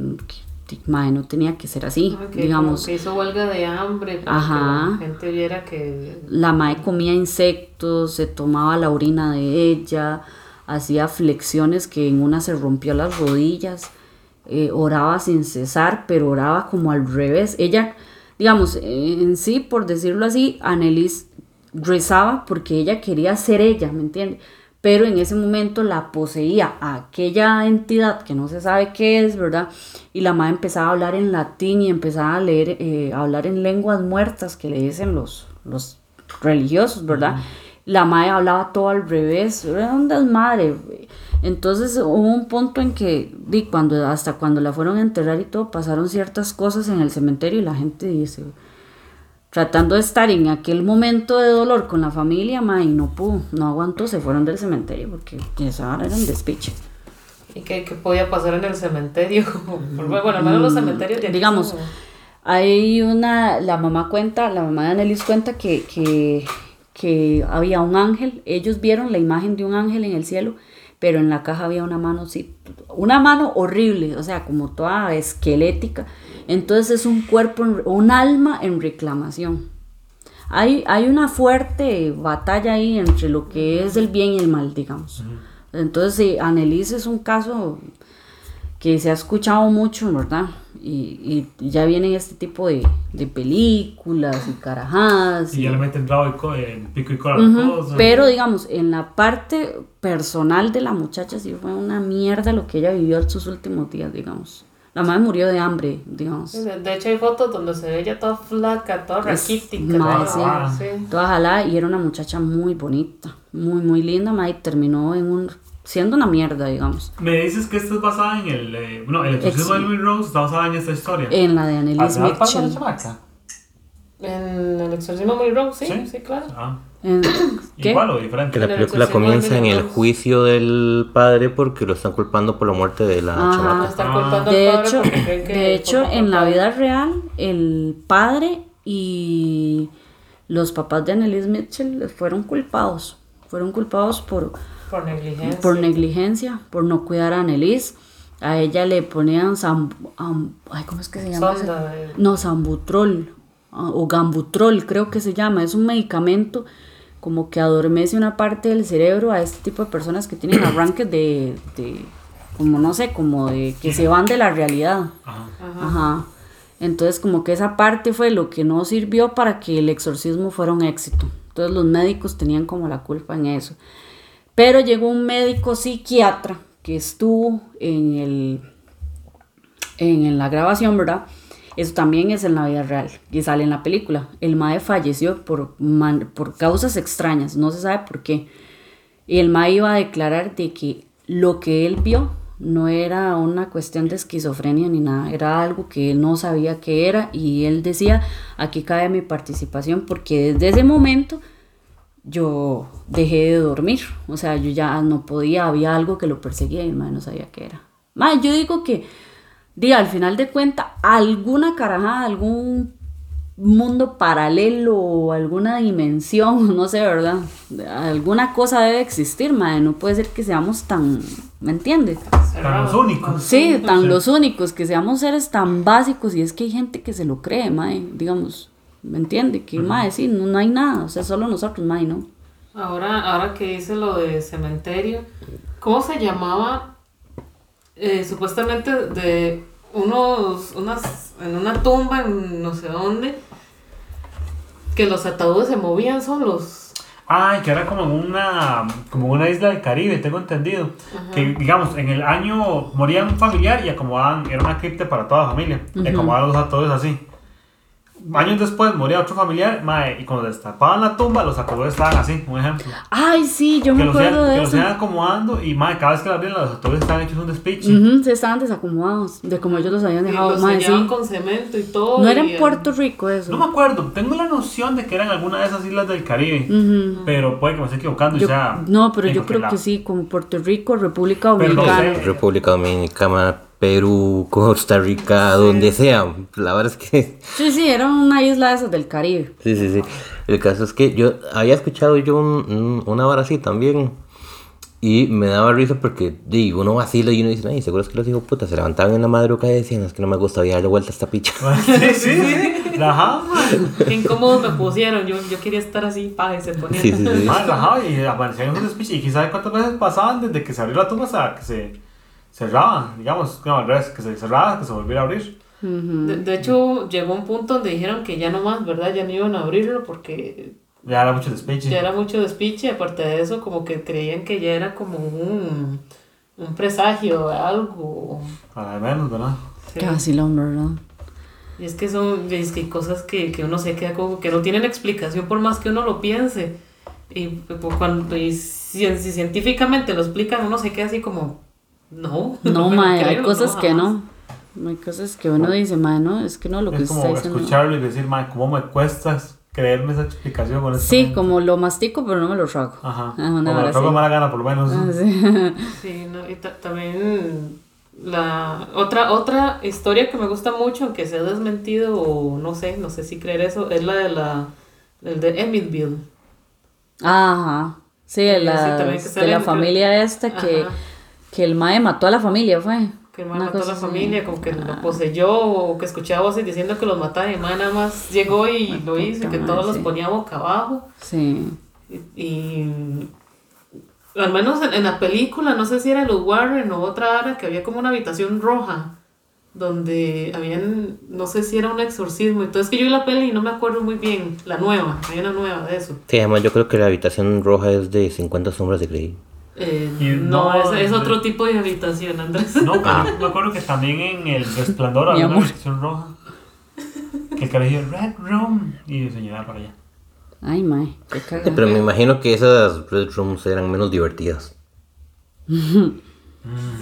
que mae, no tenía que ser así, Ah, que digamos. que hizo huelga de hambre para Ajá. que la gente viera que La mae comía insectos, se tomaba la orina de ella, hacía flexiones que en una se rompió las rodillas, eh, oraba sin cesar, pero oraba como al revés. Ella, digamos, eh, en sí, por decirlo así, Annelies rezaba porque ella quería ser ella, ¿me entiende? Pero en ese momento la poseía a aquella entidad que no se sabe qué es, ¿verdad? Y la madre empezaba a hablar en latín y empezaba a leer, eh, a hablar en lenguas muertas que le dicen los, los religiosos, ¿verdad? La madre hablaba todo al revés, era un desmadre. Entonces hubo un punto en que, di, cuando, hasta cuando la fueron a enterrar y todo, pasaron ciertas cosas en el cementerio y la gente dice, tratando de estar en aquel momento de dolor con la familia, ma, y no pudo, no aguantó, se fueron del cementerio porque esa hora era un despiche. y que, que podía pasar en el cementerio. bueno, al menos los cementerios de aquí digamos, son- hay una, la mamá cuenta, la mamá de Annelies cuenta que, que, que había un ángel, ellos vieron la imagen de un ángel en el cielo, pero en la caja había una mano así, una mano horrible, o sea, como toda esquelética. Entonces es un cuerpo, un alma en reclamación. Hay, hay una fuerte batalla ahí entre lo que es el bien y el mal, digamos. Entonces, sí, Annelies es un caso que se ha escuchado mucho, ¿verdad? Y, y ya vienen este tipo de, de películas y carajadas. Y ya le meten eh, pico y cola. Pero digamos, en la parte personal de la muchacha sí fue una mierda lo que ella vivió en sus últimos días, digamos. La madre murió de hambre, digamos. De de hecho, hay fotos donde se ve ella toda flaca, toda Es- raquítica. ¿no? sí. Ah. Sí. Toda jalada y era una muchacha muy bonita, muy, muy linda, madre, terminó en un, siendo una mierda, digamos. Me dices que esto es basada en el. Eh, no, el exorcismo Ex- de Emily Rose está basada en esta historia. En la de Annelies ¿Al final pasa la Mitchell. En el exorcismo de Emily Rose, sí, ¿Sí? sí, claro. Ah, ¿Qué? igual o diferente. Que la película comienza en el juicio del padre porque lo están culpando por la muerte de la Ajá. chamaca. Están Ah. De al padre hecho, porque creen que de hecho en la vida real, el padre y los papás de Annelies Mitchell fueron culpados. Fueron culpados por, Por negligencia. por negligencia, por no cuidar a Annelies. A ella le ponían am- ay, ¿cómo es que se llama? Sonda No, sambutrol o gambutrol, creo que se llama. Es un medicamento como que adormece una parte del cerebro a este tipo de personas que tienen arranques de, de como no sé, como de que se van de la realidad. Ajá. Ajá. Entonces como que esa parte fue lo que no sirvió para que el exorcismo fuera un éxito. Entonces los médicos tenían como la culpa en eso. Pero llegó un médico psiquiatra que estuvo en el en, en la grabación, ¿verdad? Eso también es en la vida real y sale en la película. El mae falleció por, man- por causas extrañas, no se sabe por qué. Y el mae iba a declarar de que lo que él vio no era una cuestión de esquizofrenia ni nada, era algo que él no sabía qué era y él decía, aquí cae mi participación porque desde ese momento yo dejé de dormir, o sea, yo ya no podía, había algo que lo perseguía y el mae no sabía qué era. Mae, yo digo que, di, al final de cuentas, alguna carajada, algún mundo paralelo o alguna dimensión, no sé, ¿verdad? Alguna cosa debe existir, mae, no puede ser que seamos tan, ¿me entiendes? Tan los únicos. Sí, tan Sí. los únicos, que seamos seres tan básicos y es que hay gente que se lo cree, mae, digamos, ¿me entiende? Que, mae, sí, no, no hay nada, o sea, solo nosotros, mae, ¿no? Ahora, ahora que dice lo de cementerio, ¿cómo se llamaba eh, supuestamente de unos, unas, en una tumba en no sé dónde, que los ataúdes se movían solos. Ay, que era como en una, como una isla del Caribe, tengo entendido. Que, digamos, en el año moría un familiar y acomodaban, era una cripta para toda la familia. Y acomodaban los ataúdes así. Años después moría otro familiar, mae, y cuando destapaban la tumba, los ataúdes estaban así, un ejemplo. Ay, sí, yo Que me los, acuerdo iban, de que los eso. iban acomodando y, mae, cada vez que la abrían, los ataúdes estaban hechos un despiche. Se estaban desacomodados de como ellos los habían Y dejado. los mae, sellaban sí. con cemento y todo. No era en Puerto Rico eso. No me acuerdo, tengo la noción de que era en alguna de esas islas del Caribe, Ujú. pero puede que me esté equivocando y sea. no, pero yo creo que sí, como Puerto Rico, República Pero no Dominicana. sé. República Dominicana, Perú, Costa Rica, donde sea. La verdad es que Sí, sí, era una isla de esas del Caribe. Sí, sí, sí. El caso es que yo había escuchado yo un- un- una vara así también. Y me daba risa porque digo, uno vacila y uno dice, ay, seguro es que los hijos putas se levantaban en la madrugada y decían, es que no me gusta voy a darle vuelta a esta picha. sí, sí, sí. Ajá, mae. Qué incómodos me pusieron. Yo, yo quería estar así, pa, y se ponían. Sí, sí, sí. Mae, ajá, y aparecían en un despiche. Y quién sabe cuántas veces pasaban desde que se abrió la tumba hasta que se cerraba, digamos, no, al revés, que se cerraba, que se volviera a abrir. De, de hecho, llegó un punto donde dijeron que ya no más, ¿verdad? Ya no iban a abrirlo porque Ya era mucho despiche. ya era mucho despiche. Aparte de eso, como que creían que ya era como un, un presagio algo. Al menos, ¿verdad? Sí. Qué vacilón, ¿verdad? Y es que son es que hay cosas que, que uno se queda como que no tienen explicación por más que uno lo piense. Y, pues, cuando, y si, si científicamente lo explican, uno se queda así como, no. No, me lo mae, hay cosas que jamás". no. Hay cosas que uno dice, mae, no, es que no, lo que Es usted como está diciendo. escucharlo y decir, mae, ¿cómo me cuesta creerme esa explicación con Sí, como lo mastico, pero no me lo trago. Ajá. Ah, Como vara la tengo así. mala gana, por lo menos. Ah, sí. Sí, no, y ta- también la otra otra historia que me gusta mucho, aunque sea desmentido o no sé, no sé si creer eso, es la de la el de Emmitsville. Ajá. Sí, de Sí, la, que de la familia esta que, Ajá. Que el mae mató a la familia, fue. Que el Una mató a la así. familia, como que Ah. lo poseyó, o que escuchaba voces diciendo que los mataba, y el man nada más llegó y lo hizo, y que todos los ponía boca abajo. Sí. Y, y- al menos en, en la película, no sé si era los Warren o otra área, que había como una habitación roja, donde habían, no sé si era un exorcismo. Entonces que yo vi la peli y no me acuerdo muy bien, la nueva, hay una nueva de eso. Sí, además yo creo que la habitación roja es de 50 sombras de Grey. Eh, Y no, no, es, es otro tipo de habitación, Andrés. No, pero Ah. yo me acuerdo que también en el resplandor había una versión roja. Que el carajillo, Red Room. Y señalaba para allá. Ay, mae, qué Sí, cagada. pero me imagino que esas Red Rooms eran menos divertidas. No,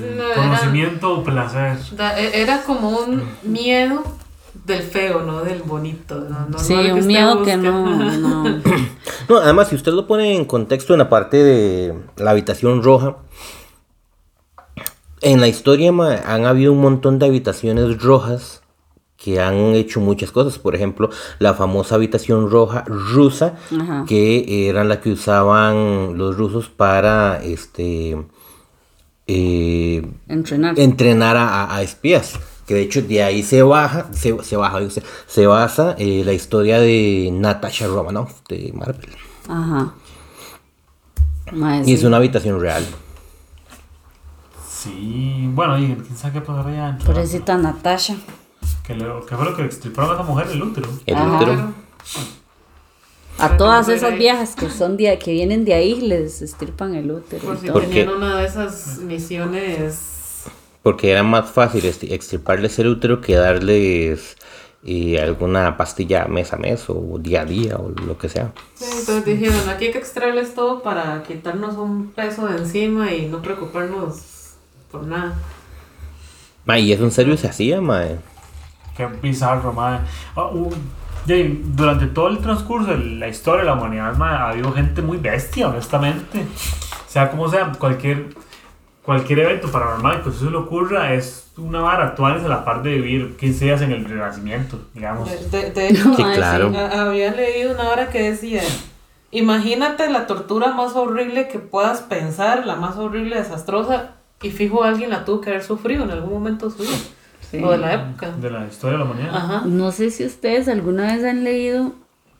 era- Conocimiento o placer. Da- e- Era como un miedo del feo, no del bonito. No, no- Sí, no un usted miedo que no, no. No, además, si usted lo pone en contexto en la parte de la habitación roja, en la historia ma, han habido un montón de habitaciones rojas que han hecho muchas cosas. Por ejemplo, la famosa habitación roja rusa, Ajá. que eran la que usaban los rusos para este eh, Entrenar. entrenar a, a- a espías. Que de hecho de ahí se baja, se, se baja, se, se basa eh, la historia de Natasha Romanoff de Marvel. Ajá. Y es sí. una habitación real. Sí, bueno, y quién sabe qué pasará allá adentro. Pobrecita Natasha. Que, le, que fue lo que le extirparon a esa mujer el útero. El Ajá. útero. A todas esas viejas que son de, que vienen de ahí les estirpan el útero. Por y si todo. ¿Por tenían una de esas misiones. Porque era más fácil extirparles el útero que darles eh, alguna pastilla mes a mes o día a día o lo que sea. Sí, entonces dijeron, aquí hay que extraerles todo para quitarnos un peso de encima y no preocuparnos por nada. Ma, y eso en serio se hacía, mae. Qué bizarro, madre. Ah, uh, durante todo el transcurso de la historia de la humanidad, madre, ha habido gente muy bestia, honestamente. Sea como sea, cualquier, cualquier evento paranormal que se le ocurra es una vara actual a la par de vivir 15 días en el renacimiento, digamos. De, de- de hecho, Sí, Ay, claro. a- había leído una hora que decía, imagínate la tortura más horrible que puedas pensar, la más horrible, desastrosa, y fijo alguien la tuvo que haber sufrido en algún momento de su vida, Sí. o de la época. De la historia de la humanidad. Ajá. No sé si ustedes alguna vez han leído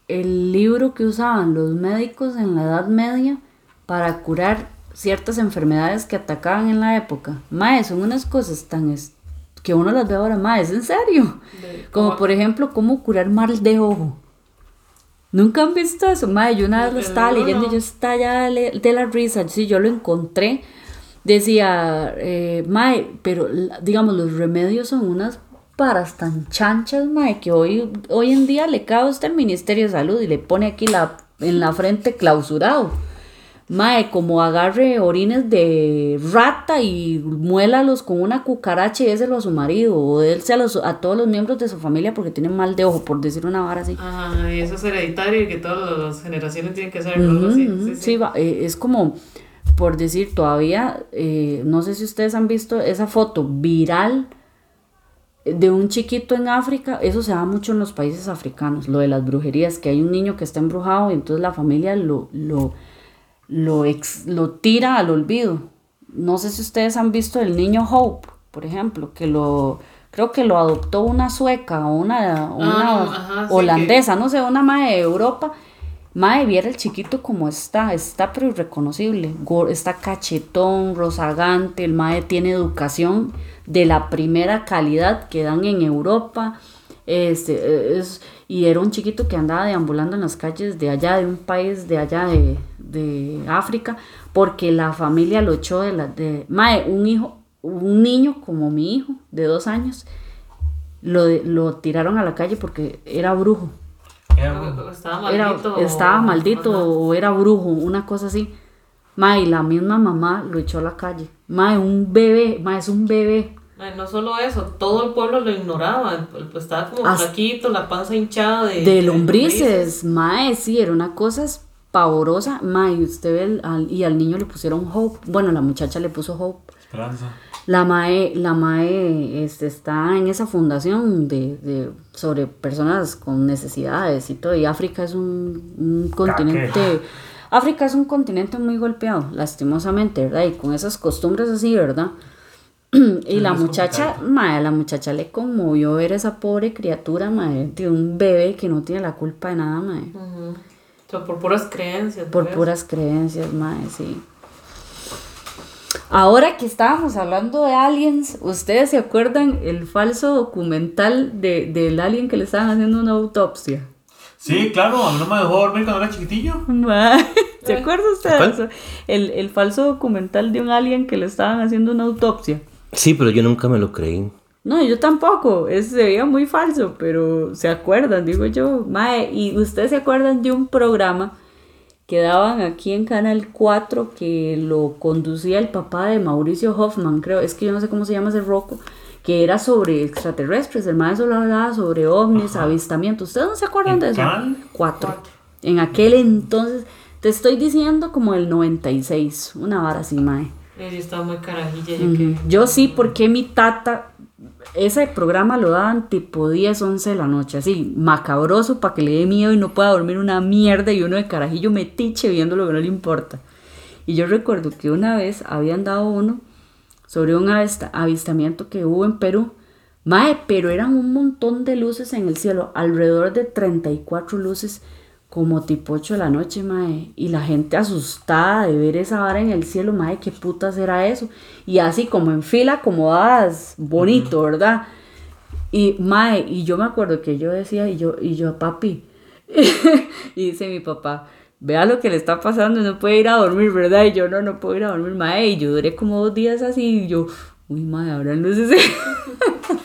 el libro que usaban los médicos en la Edad Media para curar ciertas enfermedades que atacaban en la época. Mae, son unas cosas tan que uno las ve ahora, mae, es en serio. De- Como por ejemplo, cómo curar mal de ojo. Nunca han visto eso, mae. Yo una vez lo estaba no, leyendo y no. yo estaba ya de la risa. Sí, yo lo encontré. Decía, eh, mae, pero digamos, los remedios son unas paras tan chanchas, mae, que hoy, hoy en día le cae usted el Ministerio de Salud y le pone aquí la, en la frente clausurado. Mae, como agarre orines de rata y muélalos con una cucaracha y déselo a su marido o déselo a, todos los miembros de su familia porque tienen mal de ojo, por decir una vara así. Ah, y eso es hereditario y que todas las generaciones tienen que hacerlo. Ujú, así. ujú, Sí, sí, sí. va, eh, es como, por decir, todavía, eh, no sé si ustedes han visto esa foto viral de un chiquito en África, eso se da mucho en los países africanos, lo de las brujerías, que hay un niño que está embrujado y entonces la familia lo, lo, lo, ex- lo tira al olvido. No sé si ustedes han visto el niño Hope, por ejemplo, que lo, creo que lo adoptó una sueca o una, una Ah, ajá, holandesa, no sé, una madre de Europa. Mae, viera el chiquito como está, está pero irreconocible. Está cachetón, rozagante, el mae tiene educación de la primera calidad que dan en Europa. Este, es, y era un chiquito que andaba deambulando en las calles de allá, de un país de allá de, de África, porque la familia lo echó de la... De, mae, un hijo, un niño como mi hijo, de dos años, lo, lo tiraron a la calle porque era brujo. O- o Estaba Era- maldito. estaba o- maldito ajá. o era brujo, una cosa así. Ma, y la misma mamá lo echó a la calle. Ma, un bebé, ma, es un bebé. Ay, no solo eso, todo el pueblo lo ignoraba. pues, Estaba como As- flaquito, la panza hinchada de, De lombrices, ma, sí, era una cosa pavorosa. Ma, y usted ve, el- al, y al niño le pusieron Hope. Bueno, la muchacha le puso Hope. Esperanza. La MAE, la MAE este, está en esa fundación de, de- sobre personas con necesidades y todo. Y África es un, un continente. África es un continente muy golpeado, lastimosamente, ¿verdad? Y con esas costumbres así, ¿verdad? y la muchacha, mae, la muchacha le conmovió ver esa pobre criatura, mae, de un bebé que no tiene la culpa de nada, mae. O sea, por puras creencias. Por ¿ves? puras creencias, mae, sí. Ahora que estábamos hablando de aliens, ¿ustedes se acuerdan el falso documental de, del alien que le estaban haciendo una autopsia? Sí, claro, a mí no me dejó dormir cuando era chiquitillo. Mae, ¿Se acuerdan ustedes? El, el falso documental de un alien que le estaban haciendo una autopsia. Sí, pero yo nunca me lo creí. No, yo tampoco, es, se veía muy falso, pero se acuerdan, digo yo, mae, y ustedes se acuerdan de un programa que daban aquí en Canal 4 que lo conducía el papá de Mauricio Hoffman, creo, es que yo no sé cómo se llama ese roco, que era sobre extraterrestres, el maestro solo hablaba sobre ovnis, avistamientos, ¿ustedes no se acuerdan ¿En de eso? Canal 4. En aquel entonces, te estoy diciendo como el 96, una vara así, mae. Yo estaba muy carajilla. Yo que... Yo sí, porque mi tata, ese programa lo daban tipo 10, 11 de la noche, así, macabroso para que le dé miedo y no pueda dormir una mierda y uno de carajillo metiche viendo lo que no le importa. Y yo recuerdo que una vez habían dado uno sobre un avista- avistamiento que hubo en Perú. Mae, pero eran un montón de luces en el cielo, alrededor de 34 luces, como tipo 8 de la noche, mae. Y la gente asustada de ver esa vara en el cielo, mae, qué putas era eso. Y así como en fila, acomodadas, bonito, ¿verdad? Y mae, y yo me acuerdo que yo decía, y yo, y yo, papi, y dice mi papá, vea lo que le está pasando, no puede ir a dormir, ¿verdad? Y yo, no, no puedo ir a dormir, mae. Y yo duré como dos días así, y yo, uy, ahora no sé si...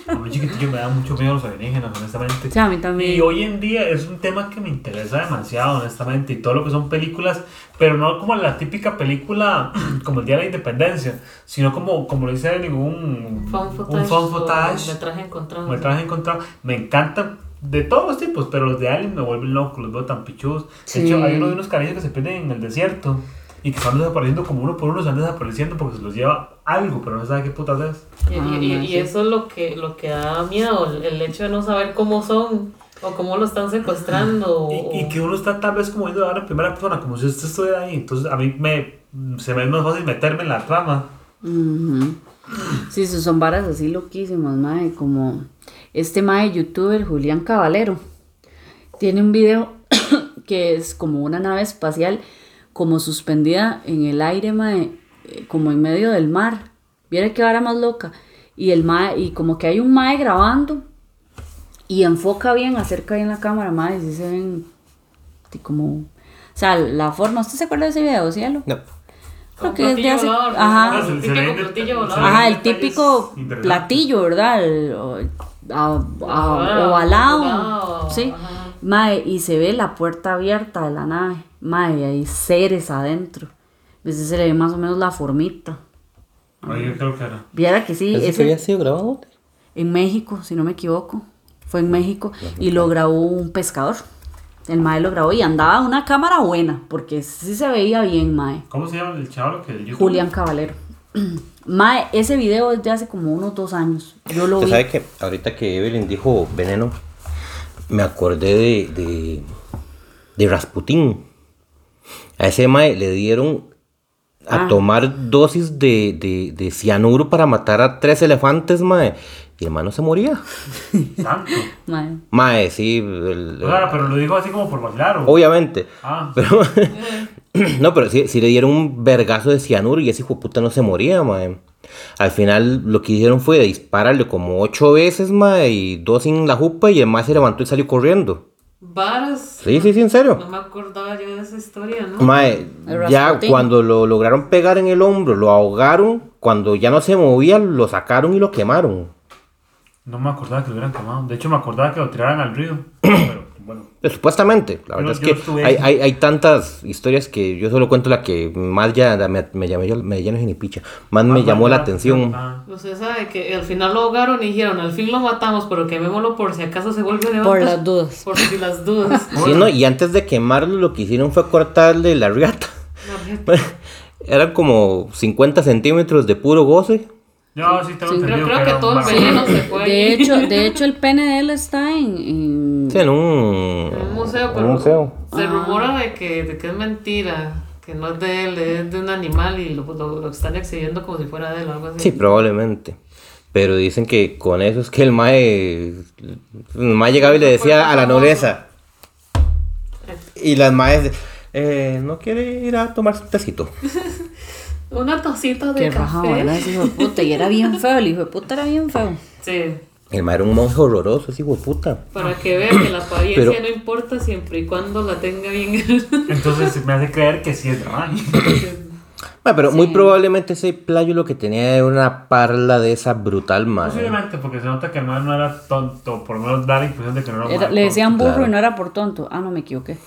A mí chiquitillo me da mucho miedo los alienígenas, honestamente. Sí, a mí también. Y hoy en día es un tema que me interesa demasiado, honestamente, y todo lo que son películas, pero no como la típica película como el Día de la Independencia, sino como, como lo dice ningún Found footage. un found o footage, Metraje encontrado. un metraje encontrado. Me encantan de todos los tipos, pero los de Alien me vuelven loco, los veo tan pichudos. De hecho, hay uno de unos cariños que se pierden en el desierto y que están desapareciendo como uno por uno, se van desapareciendo porque se los lleva algo, pero no sabe qué putas es. Y, y- Ah, y- y eso es lo que, lo que da miedo, el, hecho de no saber cómo son o cómo lo están secuestrando. o- Y, que uno está tal vez como viendo ahora en primera persona, como si usted estuviera ahí. Entonces a mí me, se me es más fácil meterme en la trama. Ujú. Sí, sí, son varas así loquísimas, mae, como este mae youtuber Julián Caballero. Tiene un video que es como una nave espacial como suspendida en el aire, mae, eh, como en medio del mar. Viera que vara más loca. Y el mae, y como que hay un mae grabando y enfoca bien, acerca bien la cámara, mae, y se ven así como... O sea, la forma, ¿usted se acuerda de ese video, cielo? No. Creo que es de platillo hace... volador, Ajá. El típico platillo volador. Ajá, el típico platillo, ¿verdad? El, o- a- a- ovalado. ovalado, Sí. ajá. Mae, y se ve la puerta abierta de la nave. Mae, hay seres adentro. A veces se le ve más o menos la formita. Oye, yo creo que era. Viera que sí, ¿Eso ese- que había sido grabado? en México, si no me equivoco. Fue en México y lo grabó un pescador. El mae lo grabó y andaba una cámara buena, porque sí se veía bien, mae. ¿Cómo se llama el chaval que el YouTube? Julián Caballero. Mae, ese video es de hace como unos dos años. Yo lo Usted vi. sabe que ahorita que Evelyn dijo veneno, me acordé de, de, de Rasputín. A ese mae le dieron a Ah. tomar dosis de, de, de cianuro para matar a tres elefantes, mae. Y el mae no se moría. Tanto. Mae. Mae, sí. el- O sea, pero lo digo así como por vacilar. ¿o? obviamente. Ah, Pero, no, pero sí, sí le dieron un vergazo de cianuro y ese hijo de puta no se moría, mae. Al final lo que hicieron fue dispararle como ocho veces, mae, y dos en la jupa y el mae se levantó y salió corriendo. Varas. Sí, sí, sí, en serio. No me acordaba yo de esa historia, ¿no? Mae, ya cuando lo lograron pegar en el hombro, lo ahogaron, cuando ya no se movía, lo sacaron y lo quemaron. no me acordaba que lo hubieran quemado. De hecho, me acordaba que lo tiraran al río. Pero bueno. Eh, Supuestamente, la verdad yo es que hay, hay, hay tantas historias que yo solo cuento la que más ya me, me, llamó, me, ni picha, más me llamó la atención. ah. Usted sabe que al final lo ahogaron y dijeron, al fin lo matamos, pero quemémoslo por si acaso se vuelve levantar. Por las dudas. Por si las dudas. Sí, ¿no? Y antes de quemarlo, lo que hicieron fue cortarle la riata. Eran como 50 centímetros de puro goce. Yo sí tengo Sí. entendido Pero creo que era todo el veneno se fue De hecho, de hecho, el pene de él está en. en- Sí, en un, En un museo, en pero un museo. se Ah. rumora de que, de que es mentira, que no es de él, es de un animal y lo, lo, lo están exhibiendo como si fuera de él o algo así. Sí, probablemente. Pero dicen que con eso es que el mae, el mae llegaba y le decía a la nobleza. Y las maes, eh, ¿no quiere ir a tomarse un tecito? Una tacita de Qué raja, café. ¿verdad? Ese hijo de puta. Y era bien feo, el hijo de puta era bien feo. Sí, El mae era un monje horroroso, ese hijo de puta. para que vean que la apariencia Pero- no importa siempre y cuando la tenga bien. Entonces me hace creer que sí es verdad. Mae, pero muy Sí. probablemente ese playo lo que tenía era una parla de esa brutal, mae. Posiblemente, porque se nota que el man no era tonto. Por lo menos da la impresión de que no era un Era- le decían burro claro. y no era por tonto. Ah, no me equivoqué.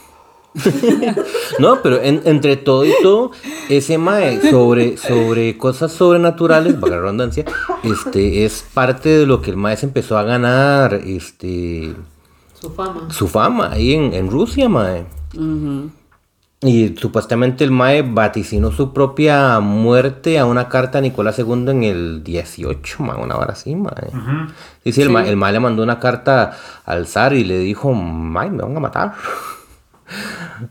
No, pero en- entre todo y todo, ese mae sobre, sobre cosas sobrenaturales, para la redundancia, este, es parte de lo que el mae se empezó a ganar este, Su fama. su fama ahí en, en Rusia, mae. Y supuestamente el mae vaticinó su propia muerte a una carta a Nicolás II en el 18, mae, una hora así, mae. Ujú. Sí, sí, el, mae, el mae le mandó una carta al zar y le dijo, mae, me van a matar.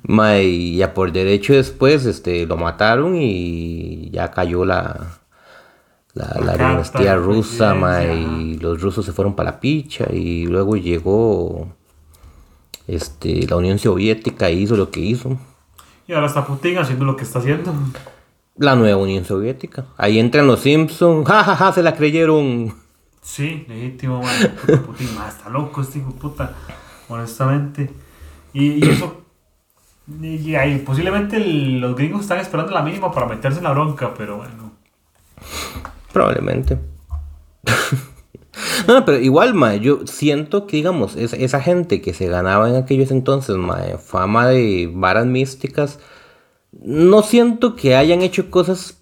Mae, y ya por derecho después este, lo mataron y ya cayó la, la, La dinastía rusa, presidencia, y los rusos se fueron para la picha y luego llegó este, la Unión Soviética e hizo lo que hizo. Y ahora está Putin haciendo lo que está haciendo. La nueva Unión Soviética. Ahí entran los Simpsons. Ja, ja, ja, se la creyeron. Sí, legítimo, man. Putin, man, está loco este hijo puta. Honestamente. Y, y eso. Y, ahí, posiblemente los gringos están esperando la mínima para meterse en la bronca, pero bueno. Probablemente. no, pero igual, mae, yo siento que, digamos, es- esa gente que se ganaba en aquellos entonces, mae, fama de varas místicas, no siento que hayan hecho cosas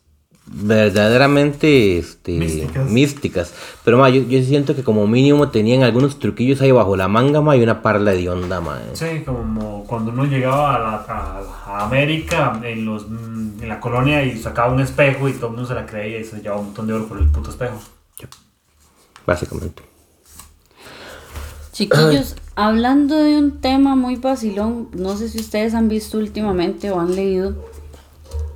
verdaderamente este, Místicas. místicas. Pero, mae, yo, yo siento que como mínimo tenían algunos truquillos ahí bajo la manga, mae, y una parla de onda, mae. Sí, como cuando uno llegaba a, la, a, a América en, los, en la colonia y sacaba un espejo y todo el mundo se la creía y se llevaba un montón de oro por el puto espejo. Básicamente. Chiquillos, hablando de un tema muy vacilón, no sé si ustedes han visto últimamente o han leído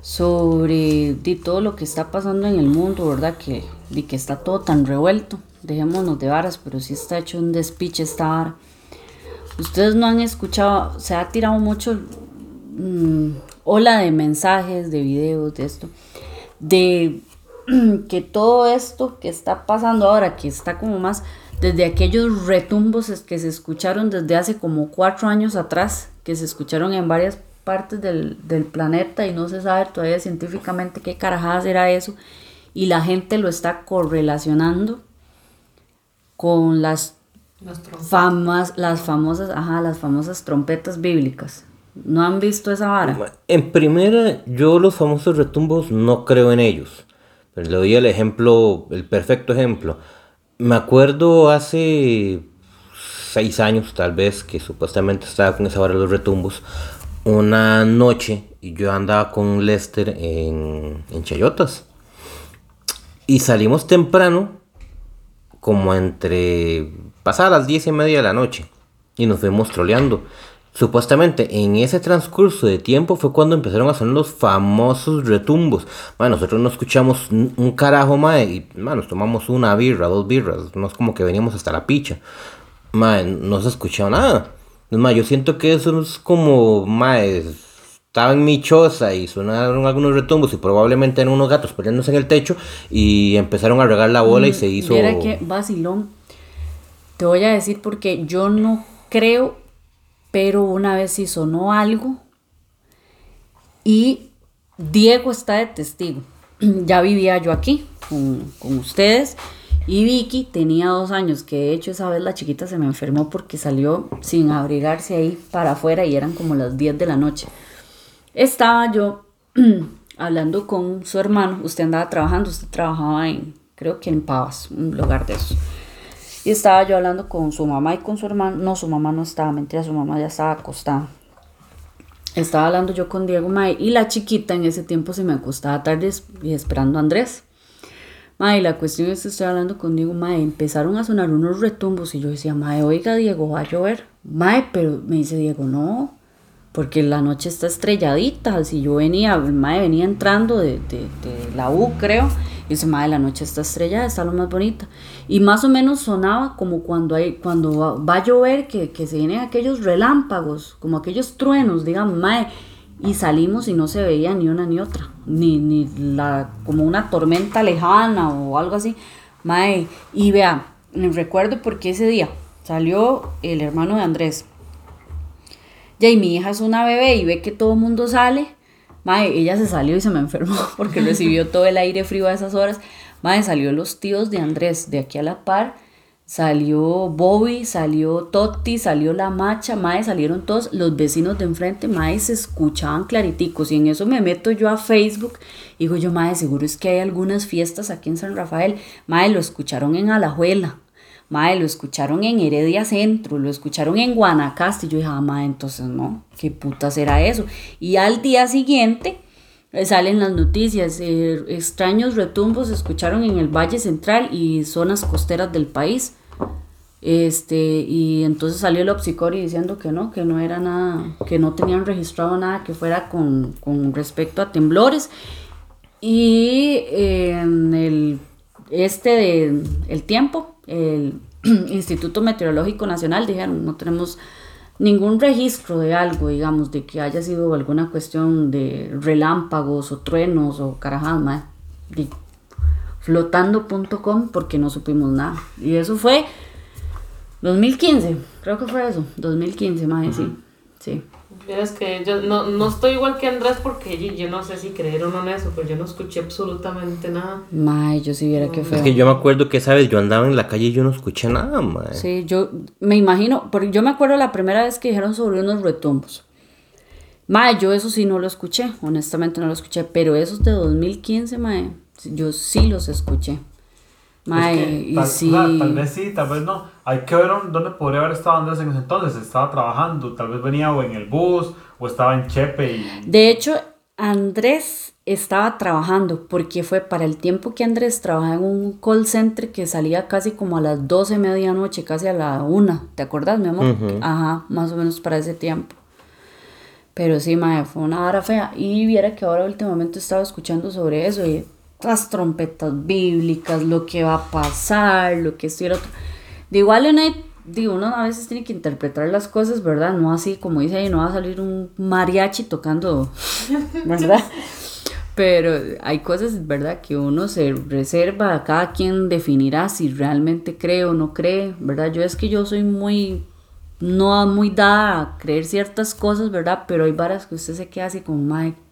sobre de todo lo que está pasando en el mundo, ¿verdad? Que, de que está todo tan revuelto. Dejémonos de varas, pero sí está hecho un despiche esta vara. Ustedes no han escuchado, se ha tirado mucho mm, ola de mensajes, de videos, de esto, de que todo esto que está pasando ahora, que está como más desde aquellos retumbos que se escucharon desde hace como cuatro años atrás, que se escucharon en varias partes del, del planeta y no se sabe todavía científicamente qué carajadas era eso, y la gente lo está correlacionando con las famas, las famosas, ajá, las famosas trompetas bíblicas. ¿No han visto esa vara? En primera, yo los famosos retumbos no creo en ellos. Pero le doy el ejemplo, el perfecto ejemplo. Me acuerdo hace seis años, tal vez, que supuestamente estaba con esa vara de los retumbos. Una noche, y yo andaba con Lester en, en Chayotas. Y salimos temprano, como entre pasadas las diez y media de la noche. Y nos fuimos troleando. Supuestamente en ese transcurso de tiempo fue cuando empezaron a sonar los famosos retumbos. Bueno, nosotros no escuchamos un carajo más y nos tomamos una birra, dos birras. No es como que veníamos hasta la picha. Mae, no se escuchaba nada. Es más, yo siento que eso es como, mae, estaba en mi choza y sonaron algunos retumbos y probablemente eran unos gatos peleándose en el techo y empezaron a regar la bola y se hizo... Mm, Viera que vacilón. Te voy a decir porque yo no creo, pero una vez sí sonó algo y Diego está de testigo. Ya vivía yo aquí con, con ustedes y Vicky tenía dos años, que de hecho esa vez la chiquita se me enfermó porque salió sin abrigarse ahí para afuera y eran como las 10 de la noche. Estaba yo hablando con su hermano, usted andaba trabajando, usted trabajaba en, creo que en Pavas, un lugar de esos. Y estaba yo hablando con su mamá y con su hermano. No, su mamá no estaba, mentira, su mamá ya estaba acostada. Estaba hablando yo con Diego Mae y la chiquita en ese tiempo se me acostaba tarde y esperando a Andrés. Mae, la cuestión es que estoy hablando con Diego Mae, empezaron a sonar unos retumbos y yo decía, Mae, oiga Diego, va a llover. Mae, pero me dice Diego, no, porque la noche está estrelladita. Si yo venía, Mae venía entrando de, de- de la U, creo, y dice, Mae, la noche está estrellada, está lo más bonita. Y más o menos sonaba como cuando, hay, cuando va, a llover, que, que se vienen aquellos relámpagos, como aquellos truenos, digamos, Mae. Y salimos y no se veía ni una ni otra, ni, ni la, como una tormenta lejana o algo así. Mae, y vea, recuerdo porque ese día salió el hermano de Andrés. Ya, y mi hija es una bebé y ve que todo el mundo sale. Mae, ella se salió y se me enfermó porque recibió todo el aire frío a esas horas. Mae, salió los tíos de Andrés de aquí a la par. Salió Bobby, salió Totti, salió la macha, mae, salieron todos los vecinos de enfrente, mae, se escuchaban clariticos. Y en eso me meto yo a Facebook digo yo, mae, seguro es que hay algunas fiestas aquí en San Rafael. Mae, lo escucharon en Alajuela. Mae, lo escucharon en Heredia Centro, lo escucharon en Guanacaste. Y yo dije, ah, entonces no, ¿qué puta será eso? Y al día siguiente salen las noticias, eh, extraños retumbos se escucharon en el Valle Central y zonas costeras del país. Este, y entonces salió el Opsicori diciendo que no, que no era nada, que no tenían registrado nada que fuera con, con respecto a temblores. Y eh, en el este de el tiempo, el Instituto Meteorológico Nacional dijeron, no tenemos ningún registro de algo, digamos, de que haya sido alguna cuestión de relámpagos o truenos o carajadas, mae. Di- flotando.com porque no supimos nada. Y eso fue 2015, creo que fue eso, 2015, mae, sí. Sí. Vieras que yo no, no estoy igual que Andrés porque yo, yo no sé si creer o no en eso, pero yo no escuché absolutamente nada. Mae, yo si viera que fue. Es que yo me acuerdo que, ¿sabes? Yo andaba en la calle y yo no escuché nada, mae. Sí, yo me imagino, porque yo me acuerdo la primera vez que dijeron sobre unos retumbos. Mae, yo eso sí no lo escuché, honestamente no lo escuché, pero esos de 2015, mae, yo sí los escuché. Mae, Es que y tal, sí. o sea, tal vez sí, tal vez no. Hay que ver dónde podría haber estado Andrés en ese entonces. Estaba trabajando, tal vez venía o en el bus o estaba en Chepe y... De hecho, Andrés estaba trabajando porque fue para el tiempo que Andrés trabajaba en un call center que salía casi como a las 12 medianoche, casi a la 1. ¿Te acuerdas, mi amor? Ajá, más o menos para ese tiempo. Pero sí, mae, fue una hora fea. Y viera que ahora últimamente estaba escuchando sobre eso y las trompetas bíblicas, lo que va a pasar, lo que esto y lo otro. De igual, Leonel, digo, uno a veces tiene que interpretar las cosas, ¿verdad? No así como dice ahí, no va a salir un mariachi tocando, ¿verdad? Pero hay cosas, ¿verdad? Que uno se reserva, cada quien definirá si realmente cree o no cree, ¿verdad? Yo es que yo soy muy, no muy dada a creer ciertas cosas, ¿verdad? Pero hay varas que usted se queda así como, Mike.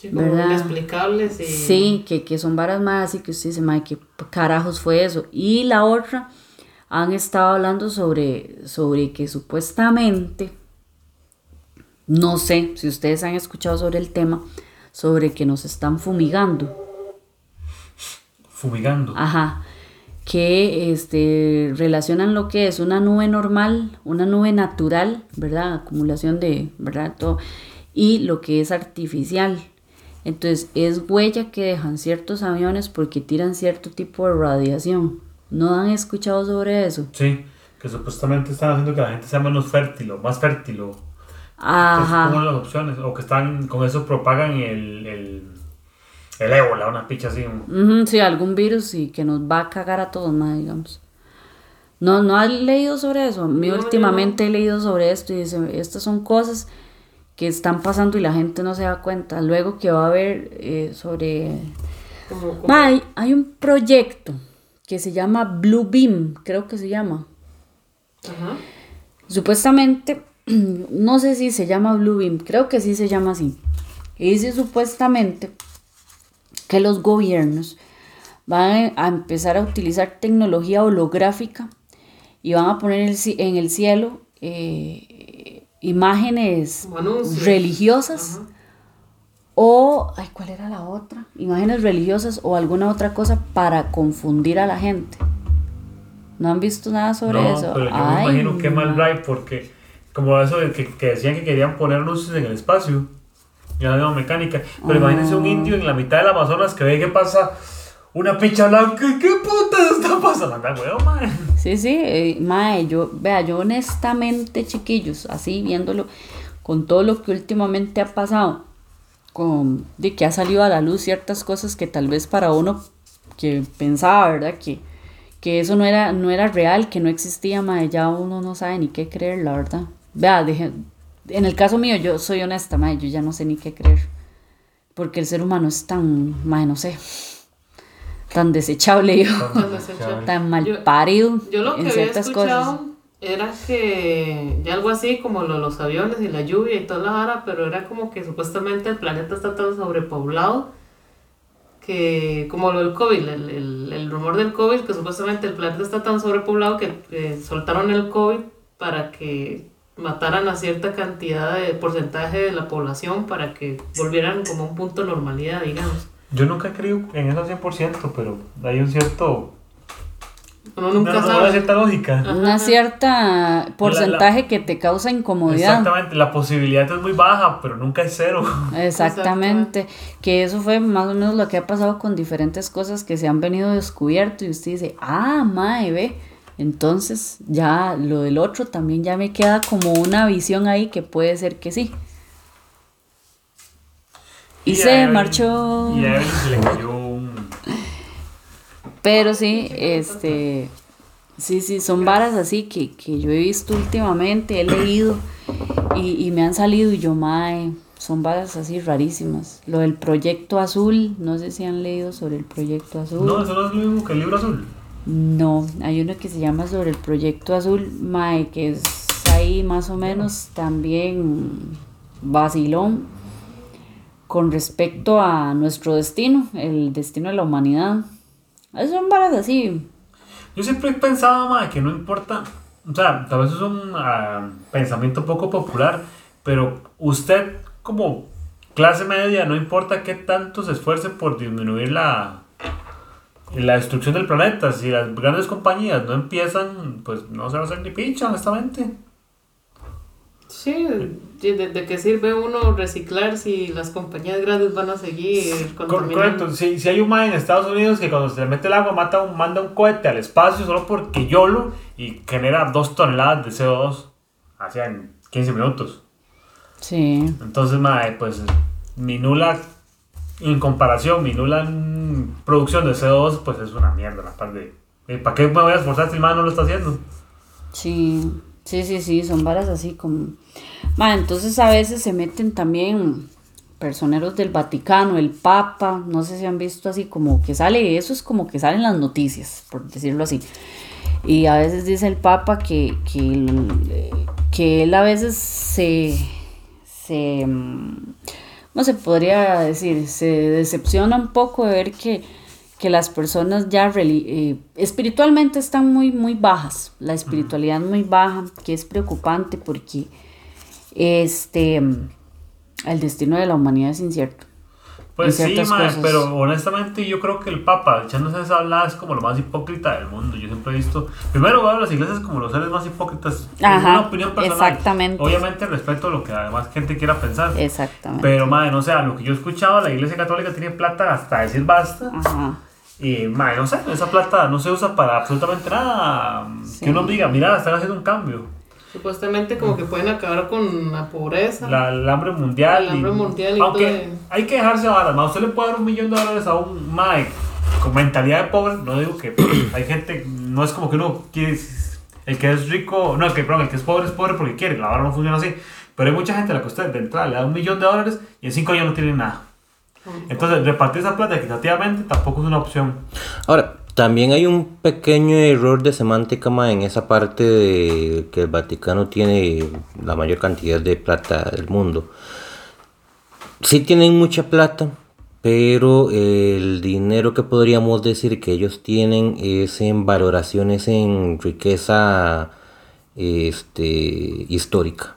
Sí, como ¿Verdad? inexplicables y... Sí, que, que son varas más así que usted dice, Mike, ¿qué carajos fue eso? Y la otra, han estado hablando sobre, sobre que supuestamente, no sé si ustedes han escuchado sobre el tema, sobre que nos están fumigando. Fumigando. Ajá. Que este, relacionan lo que es una nube normal, una nube natural, ¿verdad? Acumulación de, ¿verdad? Todo, y lo que es artificial. Entonces, es huella que dejan ciertos aviones porque tiran cierto tipo de radiación. ¿No han escuchado sobre eso? Sí, que supuestamente están haciendo que la gente sea menos fértil o más fértil. O, Ajá. Es como las opciones. O que están con eso propagan el, el, el ébola, una picha así. Sí, algún virus y que nos va a cagar a todos, ma, digamos. No, no has leído sobre eso. A mí No, yo últimamente he leído sobre esto y dice, estas son cosas que están pasando y la gente no se da cuenta. Luego que va a haber eh, sobre... hay, hay un proyecto que se llama Blue Beam, creo que se llama. Ajá. Supuestamente, no sé si se llama Blue Beam, creo que sí se llama así. Y dice supuestamente que los gobiernos van a empezar a utilizar tecnología holográfica y van a poner en el cielo eh, imágenes anuncios. religiosas Ajá. o, ay, ¿cuál era la otra? Imágenes religiosas o alguna otra cosa para confundir a la gente. ¿No han visto nada sobre no, eso? pero yo Ay, me imagino que mal ma. drive porque como eso de que, que decían que querían poner luces en el espacio y la nueva mecánica. Pero imagínense un indio en la mitad del Amazonas que ve que pasa una picha blanca qué puta está pasando. Anda, weón. Sí, sí, eh, mae, yo, vea, yo honestamente, chiquillos, así viéndolo, con todo lo que últimamente ha pasado, con, de que ha salido a la luz ciertas cosas que tal vez para uno que pensaba, ¿verdad? Que, que eso no era, no era real, que no existía, mae, ya uno no sabe ni qué creer, la verdad. Vea, deje- en el caso mío, yo soy honesta, mae, yo ya no sé ni qué creer, porque el ser humano es tan, mae, no sé, tan desechable, yo, Tan desechable. tan mal Yo- parido Yo lo que en había ciertas escuchado cosas. era que ya algo así como lo de los aviones y la lluvia y toda la vara, pero era como que supuestamente el planeta está tan sobrepoblado que como lo del COVID, el, el, el rumor del COVID, que supuestamente el planeta está tan sobrepoblado que eh, soltaron el COVID para que mataran a cierta cantidad de porcentaje de la población para que volvieran como a un punto de normalidad, digamos. Yo nunca he creído en eso 100%, pero hay un cierto. Uno nunca una, una sabe. cierta lógica. Una cierta porcentaje que te causa incomodidad. Exactamente, la posibilidad es muy baja, pero nunca es cero. Exactamente. Que eso fue más o menos lo que ha pasado con diferentes cosas que se han venido descubierto y usted dice, ah, mae, ve. Entonces ya lo del otro también ya me queda como una visión ahí que puede ser que sí. Y, a se marchó. Y a se le cayó un. Pero sí, este, sí, sí, son varas así que, que yo he visto últimamente, he leído y, y me han salido y yo, mae, son varas así rarísimas. Lo del proyecto azul, no sé si han leído sobre el proyecto azul. No, eso no es lo mismo que el libro azul. No, hay uno que se llama sobre el proyecto azul, mae, que es ahí más o menos también vacilón con respecto a nuestro destino, el destino de la humanidad. Esas son varas así, Yo siempre he pensado, que no importa. O sea, tal vez es un ah, pensamiento poco popular, pero usted, como clase media, no importa qué tanto se esfuerce por disminuir la, la destrucción del planeta. Si las grandes compañías no empiezan, pues no se va a hacer ni pincha, honestamente. Sí, ¿de, de- qué sirve uno reciclar si las compañías grandes van a seguir contaminando? Correcto, si, si hay un man en Estados Unidos que cuando se le mete el agua mata un, manda un cohete al espacio solo porque YOLO y genera dos toneladas de CO2 hacia en 15 minutos. sí. Entonces, mae, pues mi nula, en comparación, mi nula mm, producción de CO2 pues es una mierda la par de ¿Para qué me voy a esforzar si el man no lo está haciendo? Sí, sí, sí, sí, son varas así como... Ma, entonces a veces se meten también personeros del Vaticano, el Papa, no sé si han visto así como que sale, eso es como que salen las noticias, por decirlo así. Y a veces dice el Papa que, que, que él a veces se, se, mm, ¿cómo se podría decir? Se decepciona un poco de ver que, que las personas ya eh, espiritualmente están muy, muy bajas, la espiritualidad muy baja, que es preocupante porque este, el destino de la humanidad es incierto. Pues sí, cosas. pero honestamente yo creo que el Papa, echándose esa hablada, es como lo más hipócrita del mundo. Yo siempre he visto, primero veo a las iglesias como los seres más hipócritas. Es una opinión personal. exactamente. Obviamente respeto lo que además gente quiera pensar. Exactamente. Pero, madre, no sé, a lo que yo escuchaba, la iglesia católica tiene plata hasta decir basta. Ajá. Y, madre, no sé, esa plata no se usa para absolutamente nada. Sí. Que uno diga, mira, están haciendo un cambio. Supuestamente como que pueden acabar con la pobreza. La, el hambre mundial. El hambre y- mundial y Aunque todo. hay que dejarse varas, ma. Usted le puede dar un millón de dólares a un mae con mentalidad de pobre. No digo que hay gente, no es como que uno quiere. El que es rico, no, el que, perdón, el que es pobre es pobre porque quiere. La vara no funciona así. Pero hay mucha gente a la que usted de entrada le da un millón de dólares y en cinco años no tiene nada. Entonces, repartir esa plata equitativamente tampoco es una opción. Ahora, también hay un pequeño error de semántica ma, en esa parte de que el Vaticano tiene la mayor cantidad de plata del mundo. Sí tienen mucha plata, pero el dinero que podríamos decir que ellos tienen es en valoraciones en riqueza este, histórica.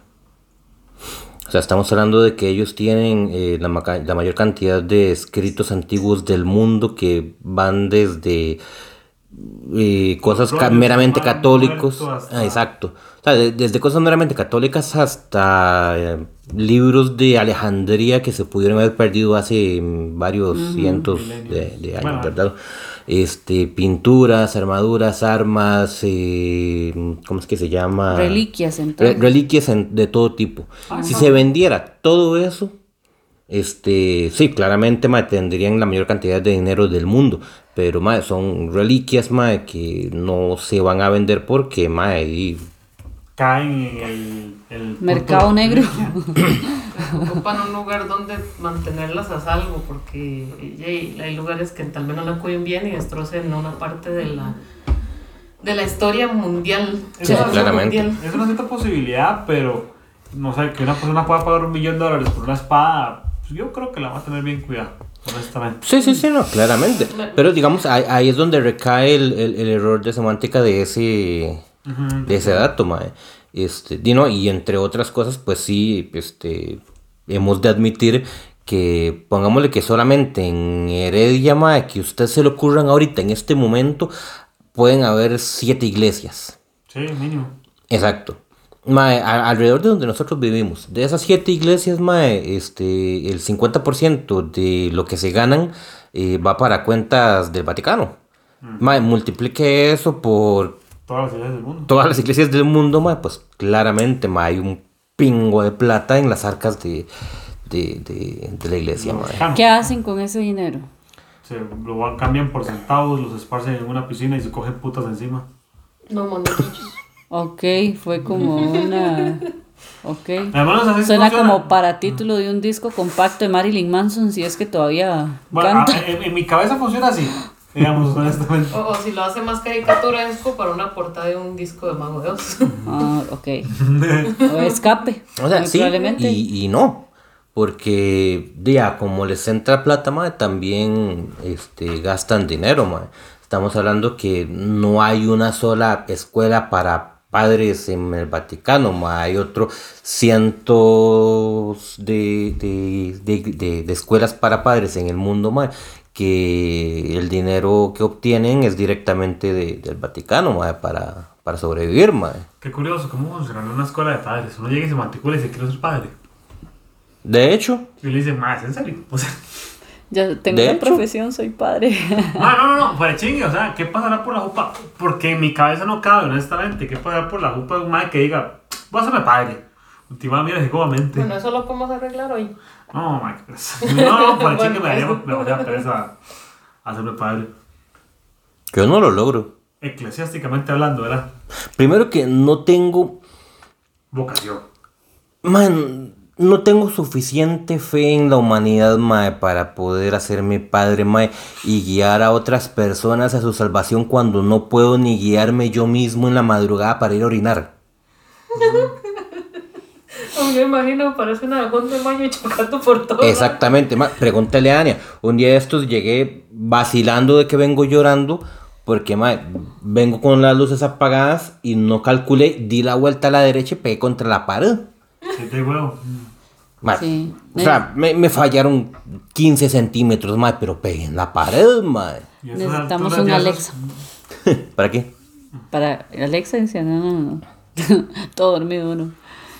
O sea, estamos hablando de que ellos tienen eh, la, maca- la mayor cantidad de escritos antiguos del mundo que van desde eh, cosas ca- meramente católicos. Hasta- Ah, exacto. O sea, de- desde cosas meramente católicas hasta eh, libros de Alejandría que se pudieron haber perdido hace mm, varios cientos de, de años, Bueno. ¿verdad? Este, pinturas, armaduras, armas, eh, ¿cómo es que se llama? Reliquias, Re- reliquias en- de todo tipo. Si se vendiera todo eso, este, sí, claramente ma, tendrían la mayor cantidad de dinero del mundo. Pero ma, son reliquias ma, que no se van a vender porque ma, y- Caen en el. el Mercado negro. Ocupan un lugar donde mantenerlas a salvo porque yey, hay lugares que tal vez no la cuiden bien y destrocen una parte de la de la historia mundial. Es Sí, una- claramente. mundial. Es una cierta posibilidad, pero no sé, que una persona pueda pagar un millón de dólares por una espada, pues yo creo que la va a tener bien cuidada, honestamente. Sí, sí, sí, no, claramente. Pero digamos, ahí, ahí es donde recae el, el- el error de semántica de ese, de ese dato, mae. Este, di, no, y entre otras cosas, pues sí, este, hemos de admitir que pongámosle que solamente en Heredia, mae, que usted se le ocurran ahorita en este momento, pueden haber siete iglesias. Sí, mínimo. Exacto. Mae, a- alrededor de donde nosotros vivimos, de esas siete iglesias, mae, este, el 50% de lo que se ganan eh, va para cuentas del Vaticano. Mae, multiplique eso por Todas las iglesias del mundo. todas las iglesias del mundo, mae, pues claramente mae, hay un pingo de plata en las arcas de, de, de- de la iglesia. Mexicano. ¿Qué hacen con ese dinero? Se lo van- cambian por centavos, los esparcen en una piscina y se cogen putas encima. No, monaguillos. Ok, fue como una... Ok. Además, así Suena funciona. como para título de un disco compacto de Marilyn Manson, si es que todavía Bueno, canta. a- en, en mi cabeza funciona así, digamos, honestamente. O, o si lo hace más caricaturesco para una portada de un disco de Mago de Oz. Ah, ok. O escape. O sea, sí probablemente. y, y no. Porque, ya, como les entra plata, mae, también este, gastan dinero, mae. Estamos hablando que no hay una sola escuela para padres en el Vaticano, mae. Hay otros cientos de, de, de- de- de escuelas para padres en el mundo, mae, que el dinero que obtienen es directamente de- del Vaticano, mae, para, para sobrevivir, mae. Qué curioso, ¿cómo funciona en una escuela de padres? Uno llega y se matricula y dice, quiero ser padre. De hecho, Y le dice, más, ¿en serio? O sea, Ya tengo De una hecho. profesión, soy padre. ma, no, no, no, para chingue, o sea, ¿qué pasará por la jupa? Porque en mi cabeza no cabe, honestamente, ¿qué pasará por la jupa de un madre que diga, voy a hacerme padre? Última, mira. Bueno, eso lo podemos arreglar hoy. No, ma, qué pereza. No, chingue me daría, daría pereza hacerme padre. yo no lo logro. eclesiásticamente hablando, ¿verdad? Primero que no tengo, Vocación. man, no tengo suficiente fe en la humanidad, mae, para poder hacerme padre, mae, y guiar a otras personas a su salvación cuando no puedo ni guiarme yo mismo en la madrugada para ir a orinar. Me imagino, parece una agón de baño chocando por todo. Exactamente, ma, pregúntale a Ania. Un día de estos llegué vacilando de que vengo llorando porque ma, vengo con las luces apagadas y no calculé, di la vuelta a la derecha y pegué contra la pared. Sí, de huevo. Ma, Sí. O sea, me, me fallaron 15 centímetros más, pero pegué en la pared, ma. Y a esas Necesitamos un Alexa. ¿Para qué? Para Alexa dice, no, no, no. Todo dormido uno.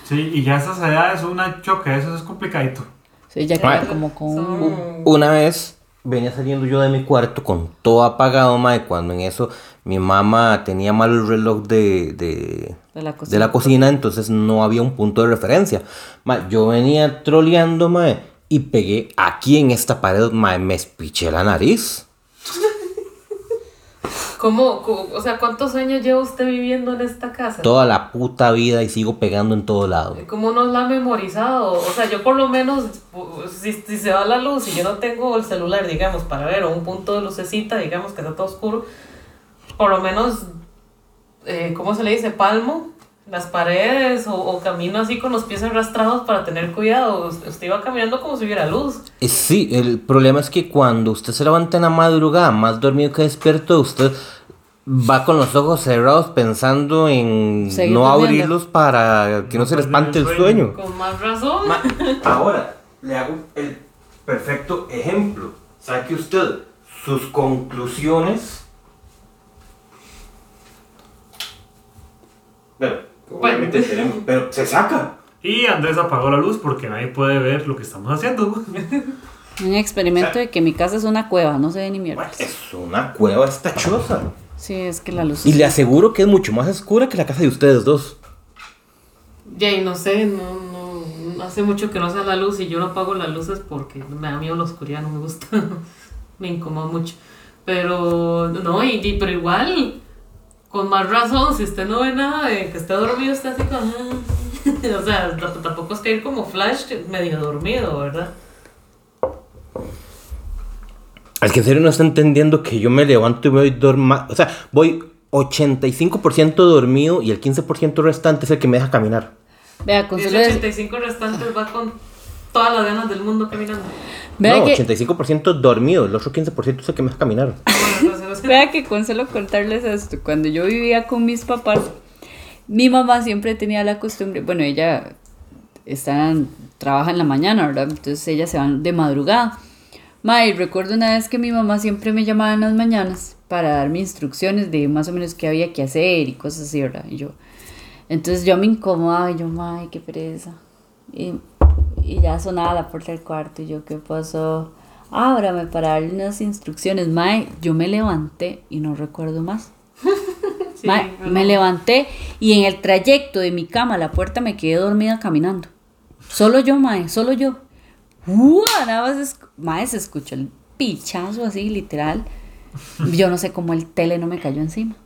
Sí, y ya a esas edades una choque, eso es complicadito. Sí, ya queda como con un... Una vez venía saliendo yo de mi cuarto con todo apagado, ma, y cuando en eso mi mamá tenía mal el reloj de, de, De la de cocina. la cocina, entonces no había un punto de referencia. Ma, yo venía troleando, ma, y pegué aquí en esta pared, ma, me espiché la nariz. ¿Cómo, o sea, cuántos años lleva usted viviendo en esta casa? Toda la puta vida y sigo pegando en todo lado. ¿Cómo nos la ha memorizado? O sea, yo por lo menos, si se va la luz y yo no tengo el celular, digamos, para ver, o un punto de lucecita, digamos, que está todo oscuro, por lo menos, eh, ¿cómo se le dice? Palmo las paredes o, o camino así con los pies arrastrados para tener cuidado. Usted iba caminando como si hubiera luz. Eh, Sí, el problema es que cuando usted se levanta en la madrugada, más dormido que despierto, usted va con los ojos cerrados pensando en Seguir no durmiendo. abrirlos para que no, No se le espante el el sueño. sueño. Con más razón. Ma- ahora, le hago el perfecto ejemplo. Saque usted sus conclusiones. Pero, obviamente tenemos- pero se saca. Y Andrés apagó la luz porque nadie puede ver lo que estamos haciendo. Un experimento de que mi casa es una cueva, no se ve ni mierda. Es una cueva esta choza. Sí, es que la luz... Y le aseguro que es mucho más oscura que la casa de ustedes dos. Ya, y no sé, no, no, hace mucho que no sea la luz y yo no apago las luces porque me da miedo la oscuridad, no me gusta, me incomoda mucho. Pero, no, y, y- pero igual, con más razón, si usted no ve nada de que esté dormido, está así como... o sea, tampoco es que ir como flash medio dormido, ¿verdad? Es que en serio no está entendiendo que yo me levanto y voy dorma. O sea, voy 85% dormido y el 15% restante es el que me deja caminar. Vea, Y ese Consuelo, es- 85 restantes va con todas las ganas del mundo caminando. vea no, que... 85% dormido, el otro 15% es el que me deja caminar. Bueno, entonces, Vea que Consuelo contarles esto. Cuando yo vivía con mis papás, mi mamá siempre tenía la costumbre, bueno, ella está trabaja en la mañana, ¿verdad? Entonces ella se van de madrugada. Ma, y recuerdo una vez que mi mamá siempre me llamaba en las mañanas para darme instrucciones de más o menos qué había que hacer y cosas así, ¿verdad? Y yo, entonces yo me incomodaba y yo, ay, qué pereza. Y, y ya sonaba la puerta del cuarto y yo, ¿qué pasó? Ábrame para darle unas instrucciones. Mae, yo me levanté y no recuerdo más. sí, Mae, me levanté y en el trayecto de mi cama a la puerta me quedé dormida caminando. Solo yo, Mae, solo yo. ¡Uah! Nada más, es- Mae, se escuchó el pichazo así, literal. Yo no sé cómo el tele no me cayó encima.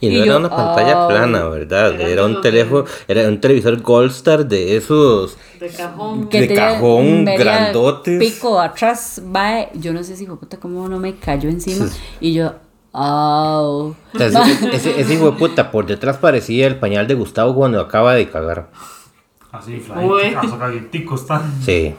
Y no Y era yo, una pantalla ah, plana, ¿verdad? era Era de un teléfono, era un televisor Gold Star de esos. De cajón. De tenía cajón, grandotes. Pico atrás, mae, yo no sé si fue puta cómo no me cayó encima. Y yo, oh. O sea, ese, ese- ese hijo de puta por detrás parecía el pañal de Gustavo cuando acaba de cagar. Así, flaquito, calientico está. Sí.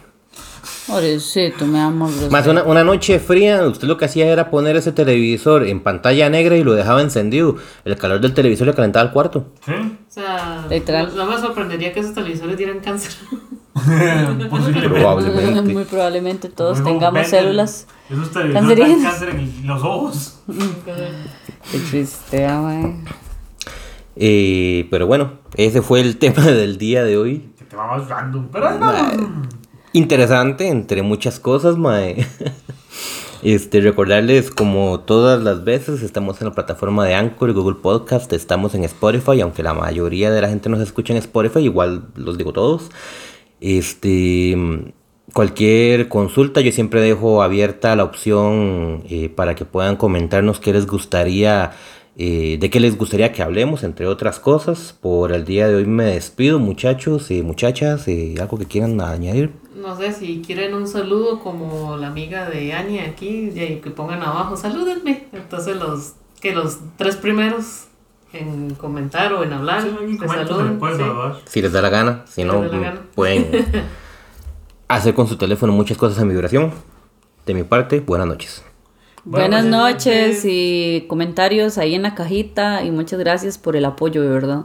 Pobrecito, me amo. Más una, una noche fría, usted lo que hacía era poner ese televisor en pantalla negra y lo dejaba encendido. El calor del televisor le calentaba el cuarto. ¿Sí? O sea, Literal. no, no me sorprendería que esos televisores dieran cáncer. Posiblemente. Probablemente. Muy probablemente todos tengamos venden células Esos televisores cáncer en los ojos. Qué triste, ah. Eh, pero bueno, ese fue el tema del día de hoy. Que te va más random. Pero. Interesante, entre muchas cosas, mae. Este, recordarles, como todas las veces, estamos en la plataforma de Anchor Google Podcast, estamos en Spotify, aunque la mayoría de la gente nos escucha en Spotify, igual los digo todos. Este, cualquier consulta, yo siempre dejo abierta la opción eh, para que puedan comentarnos qué les gustaría eh, de qué les gustaría que hablemos, entre otras cosas. Por el día de hoy me despido, muchachos y muchachas. eh, ¿Algo que quieran añadir? No sé si quieren un saludo como la amiga de Ania aquí, y que pongan abajo, salúdenme. Entonces los que los tres primeros en comentar o en hablar, Sí, saluden. sí. Si les da la gana, si Si no, gana. pueden hacer con su teléfono muchas cosas en vibración. De mi parte, buenas noches. Buenas Buenas noches noches. y comentarios ahí en la cajita y muchas gracias por el apoyo, de verdad.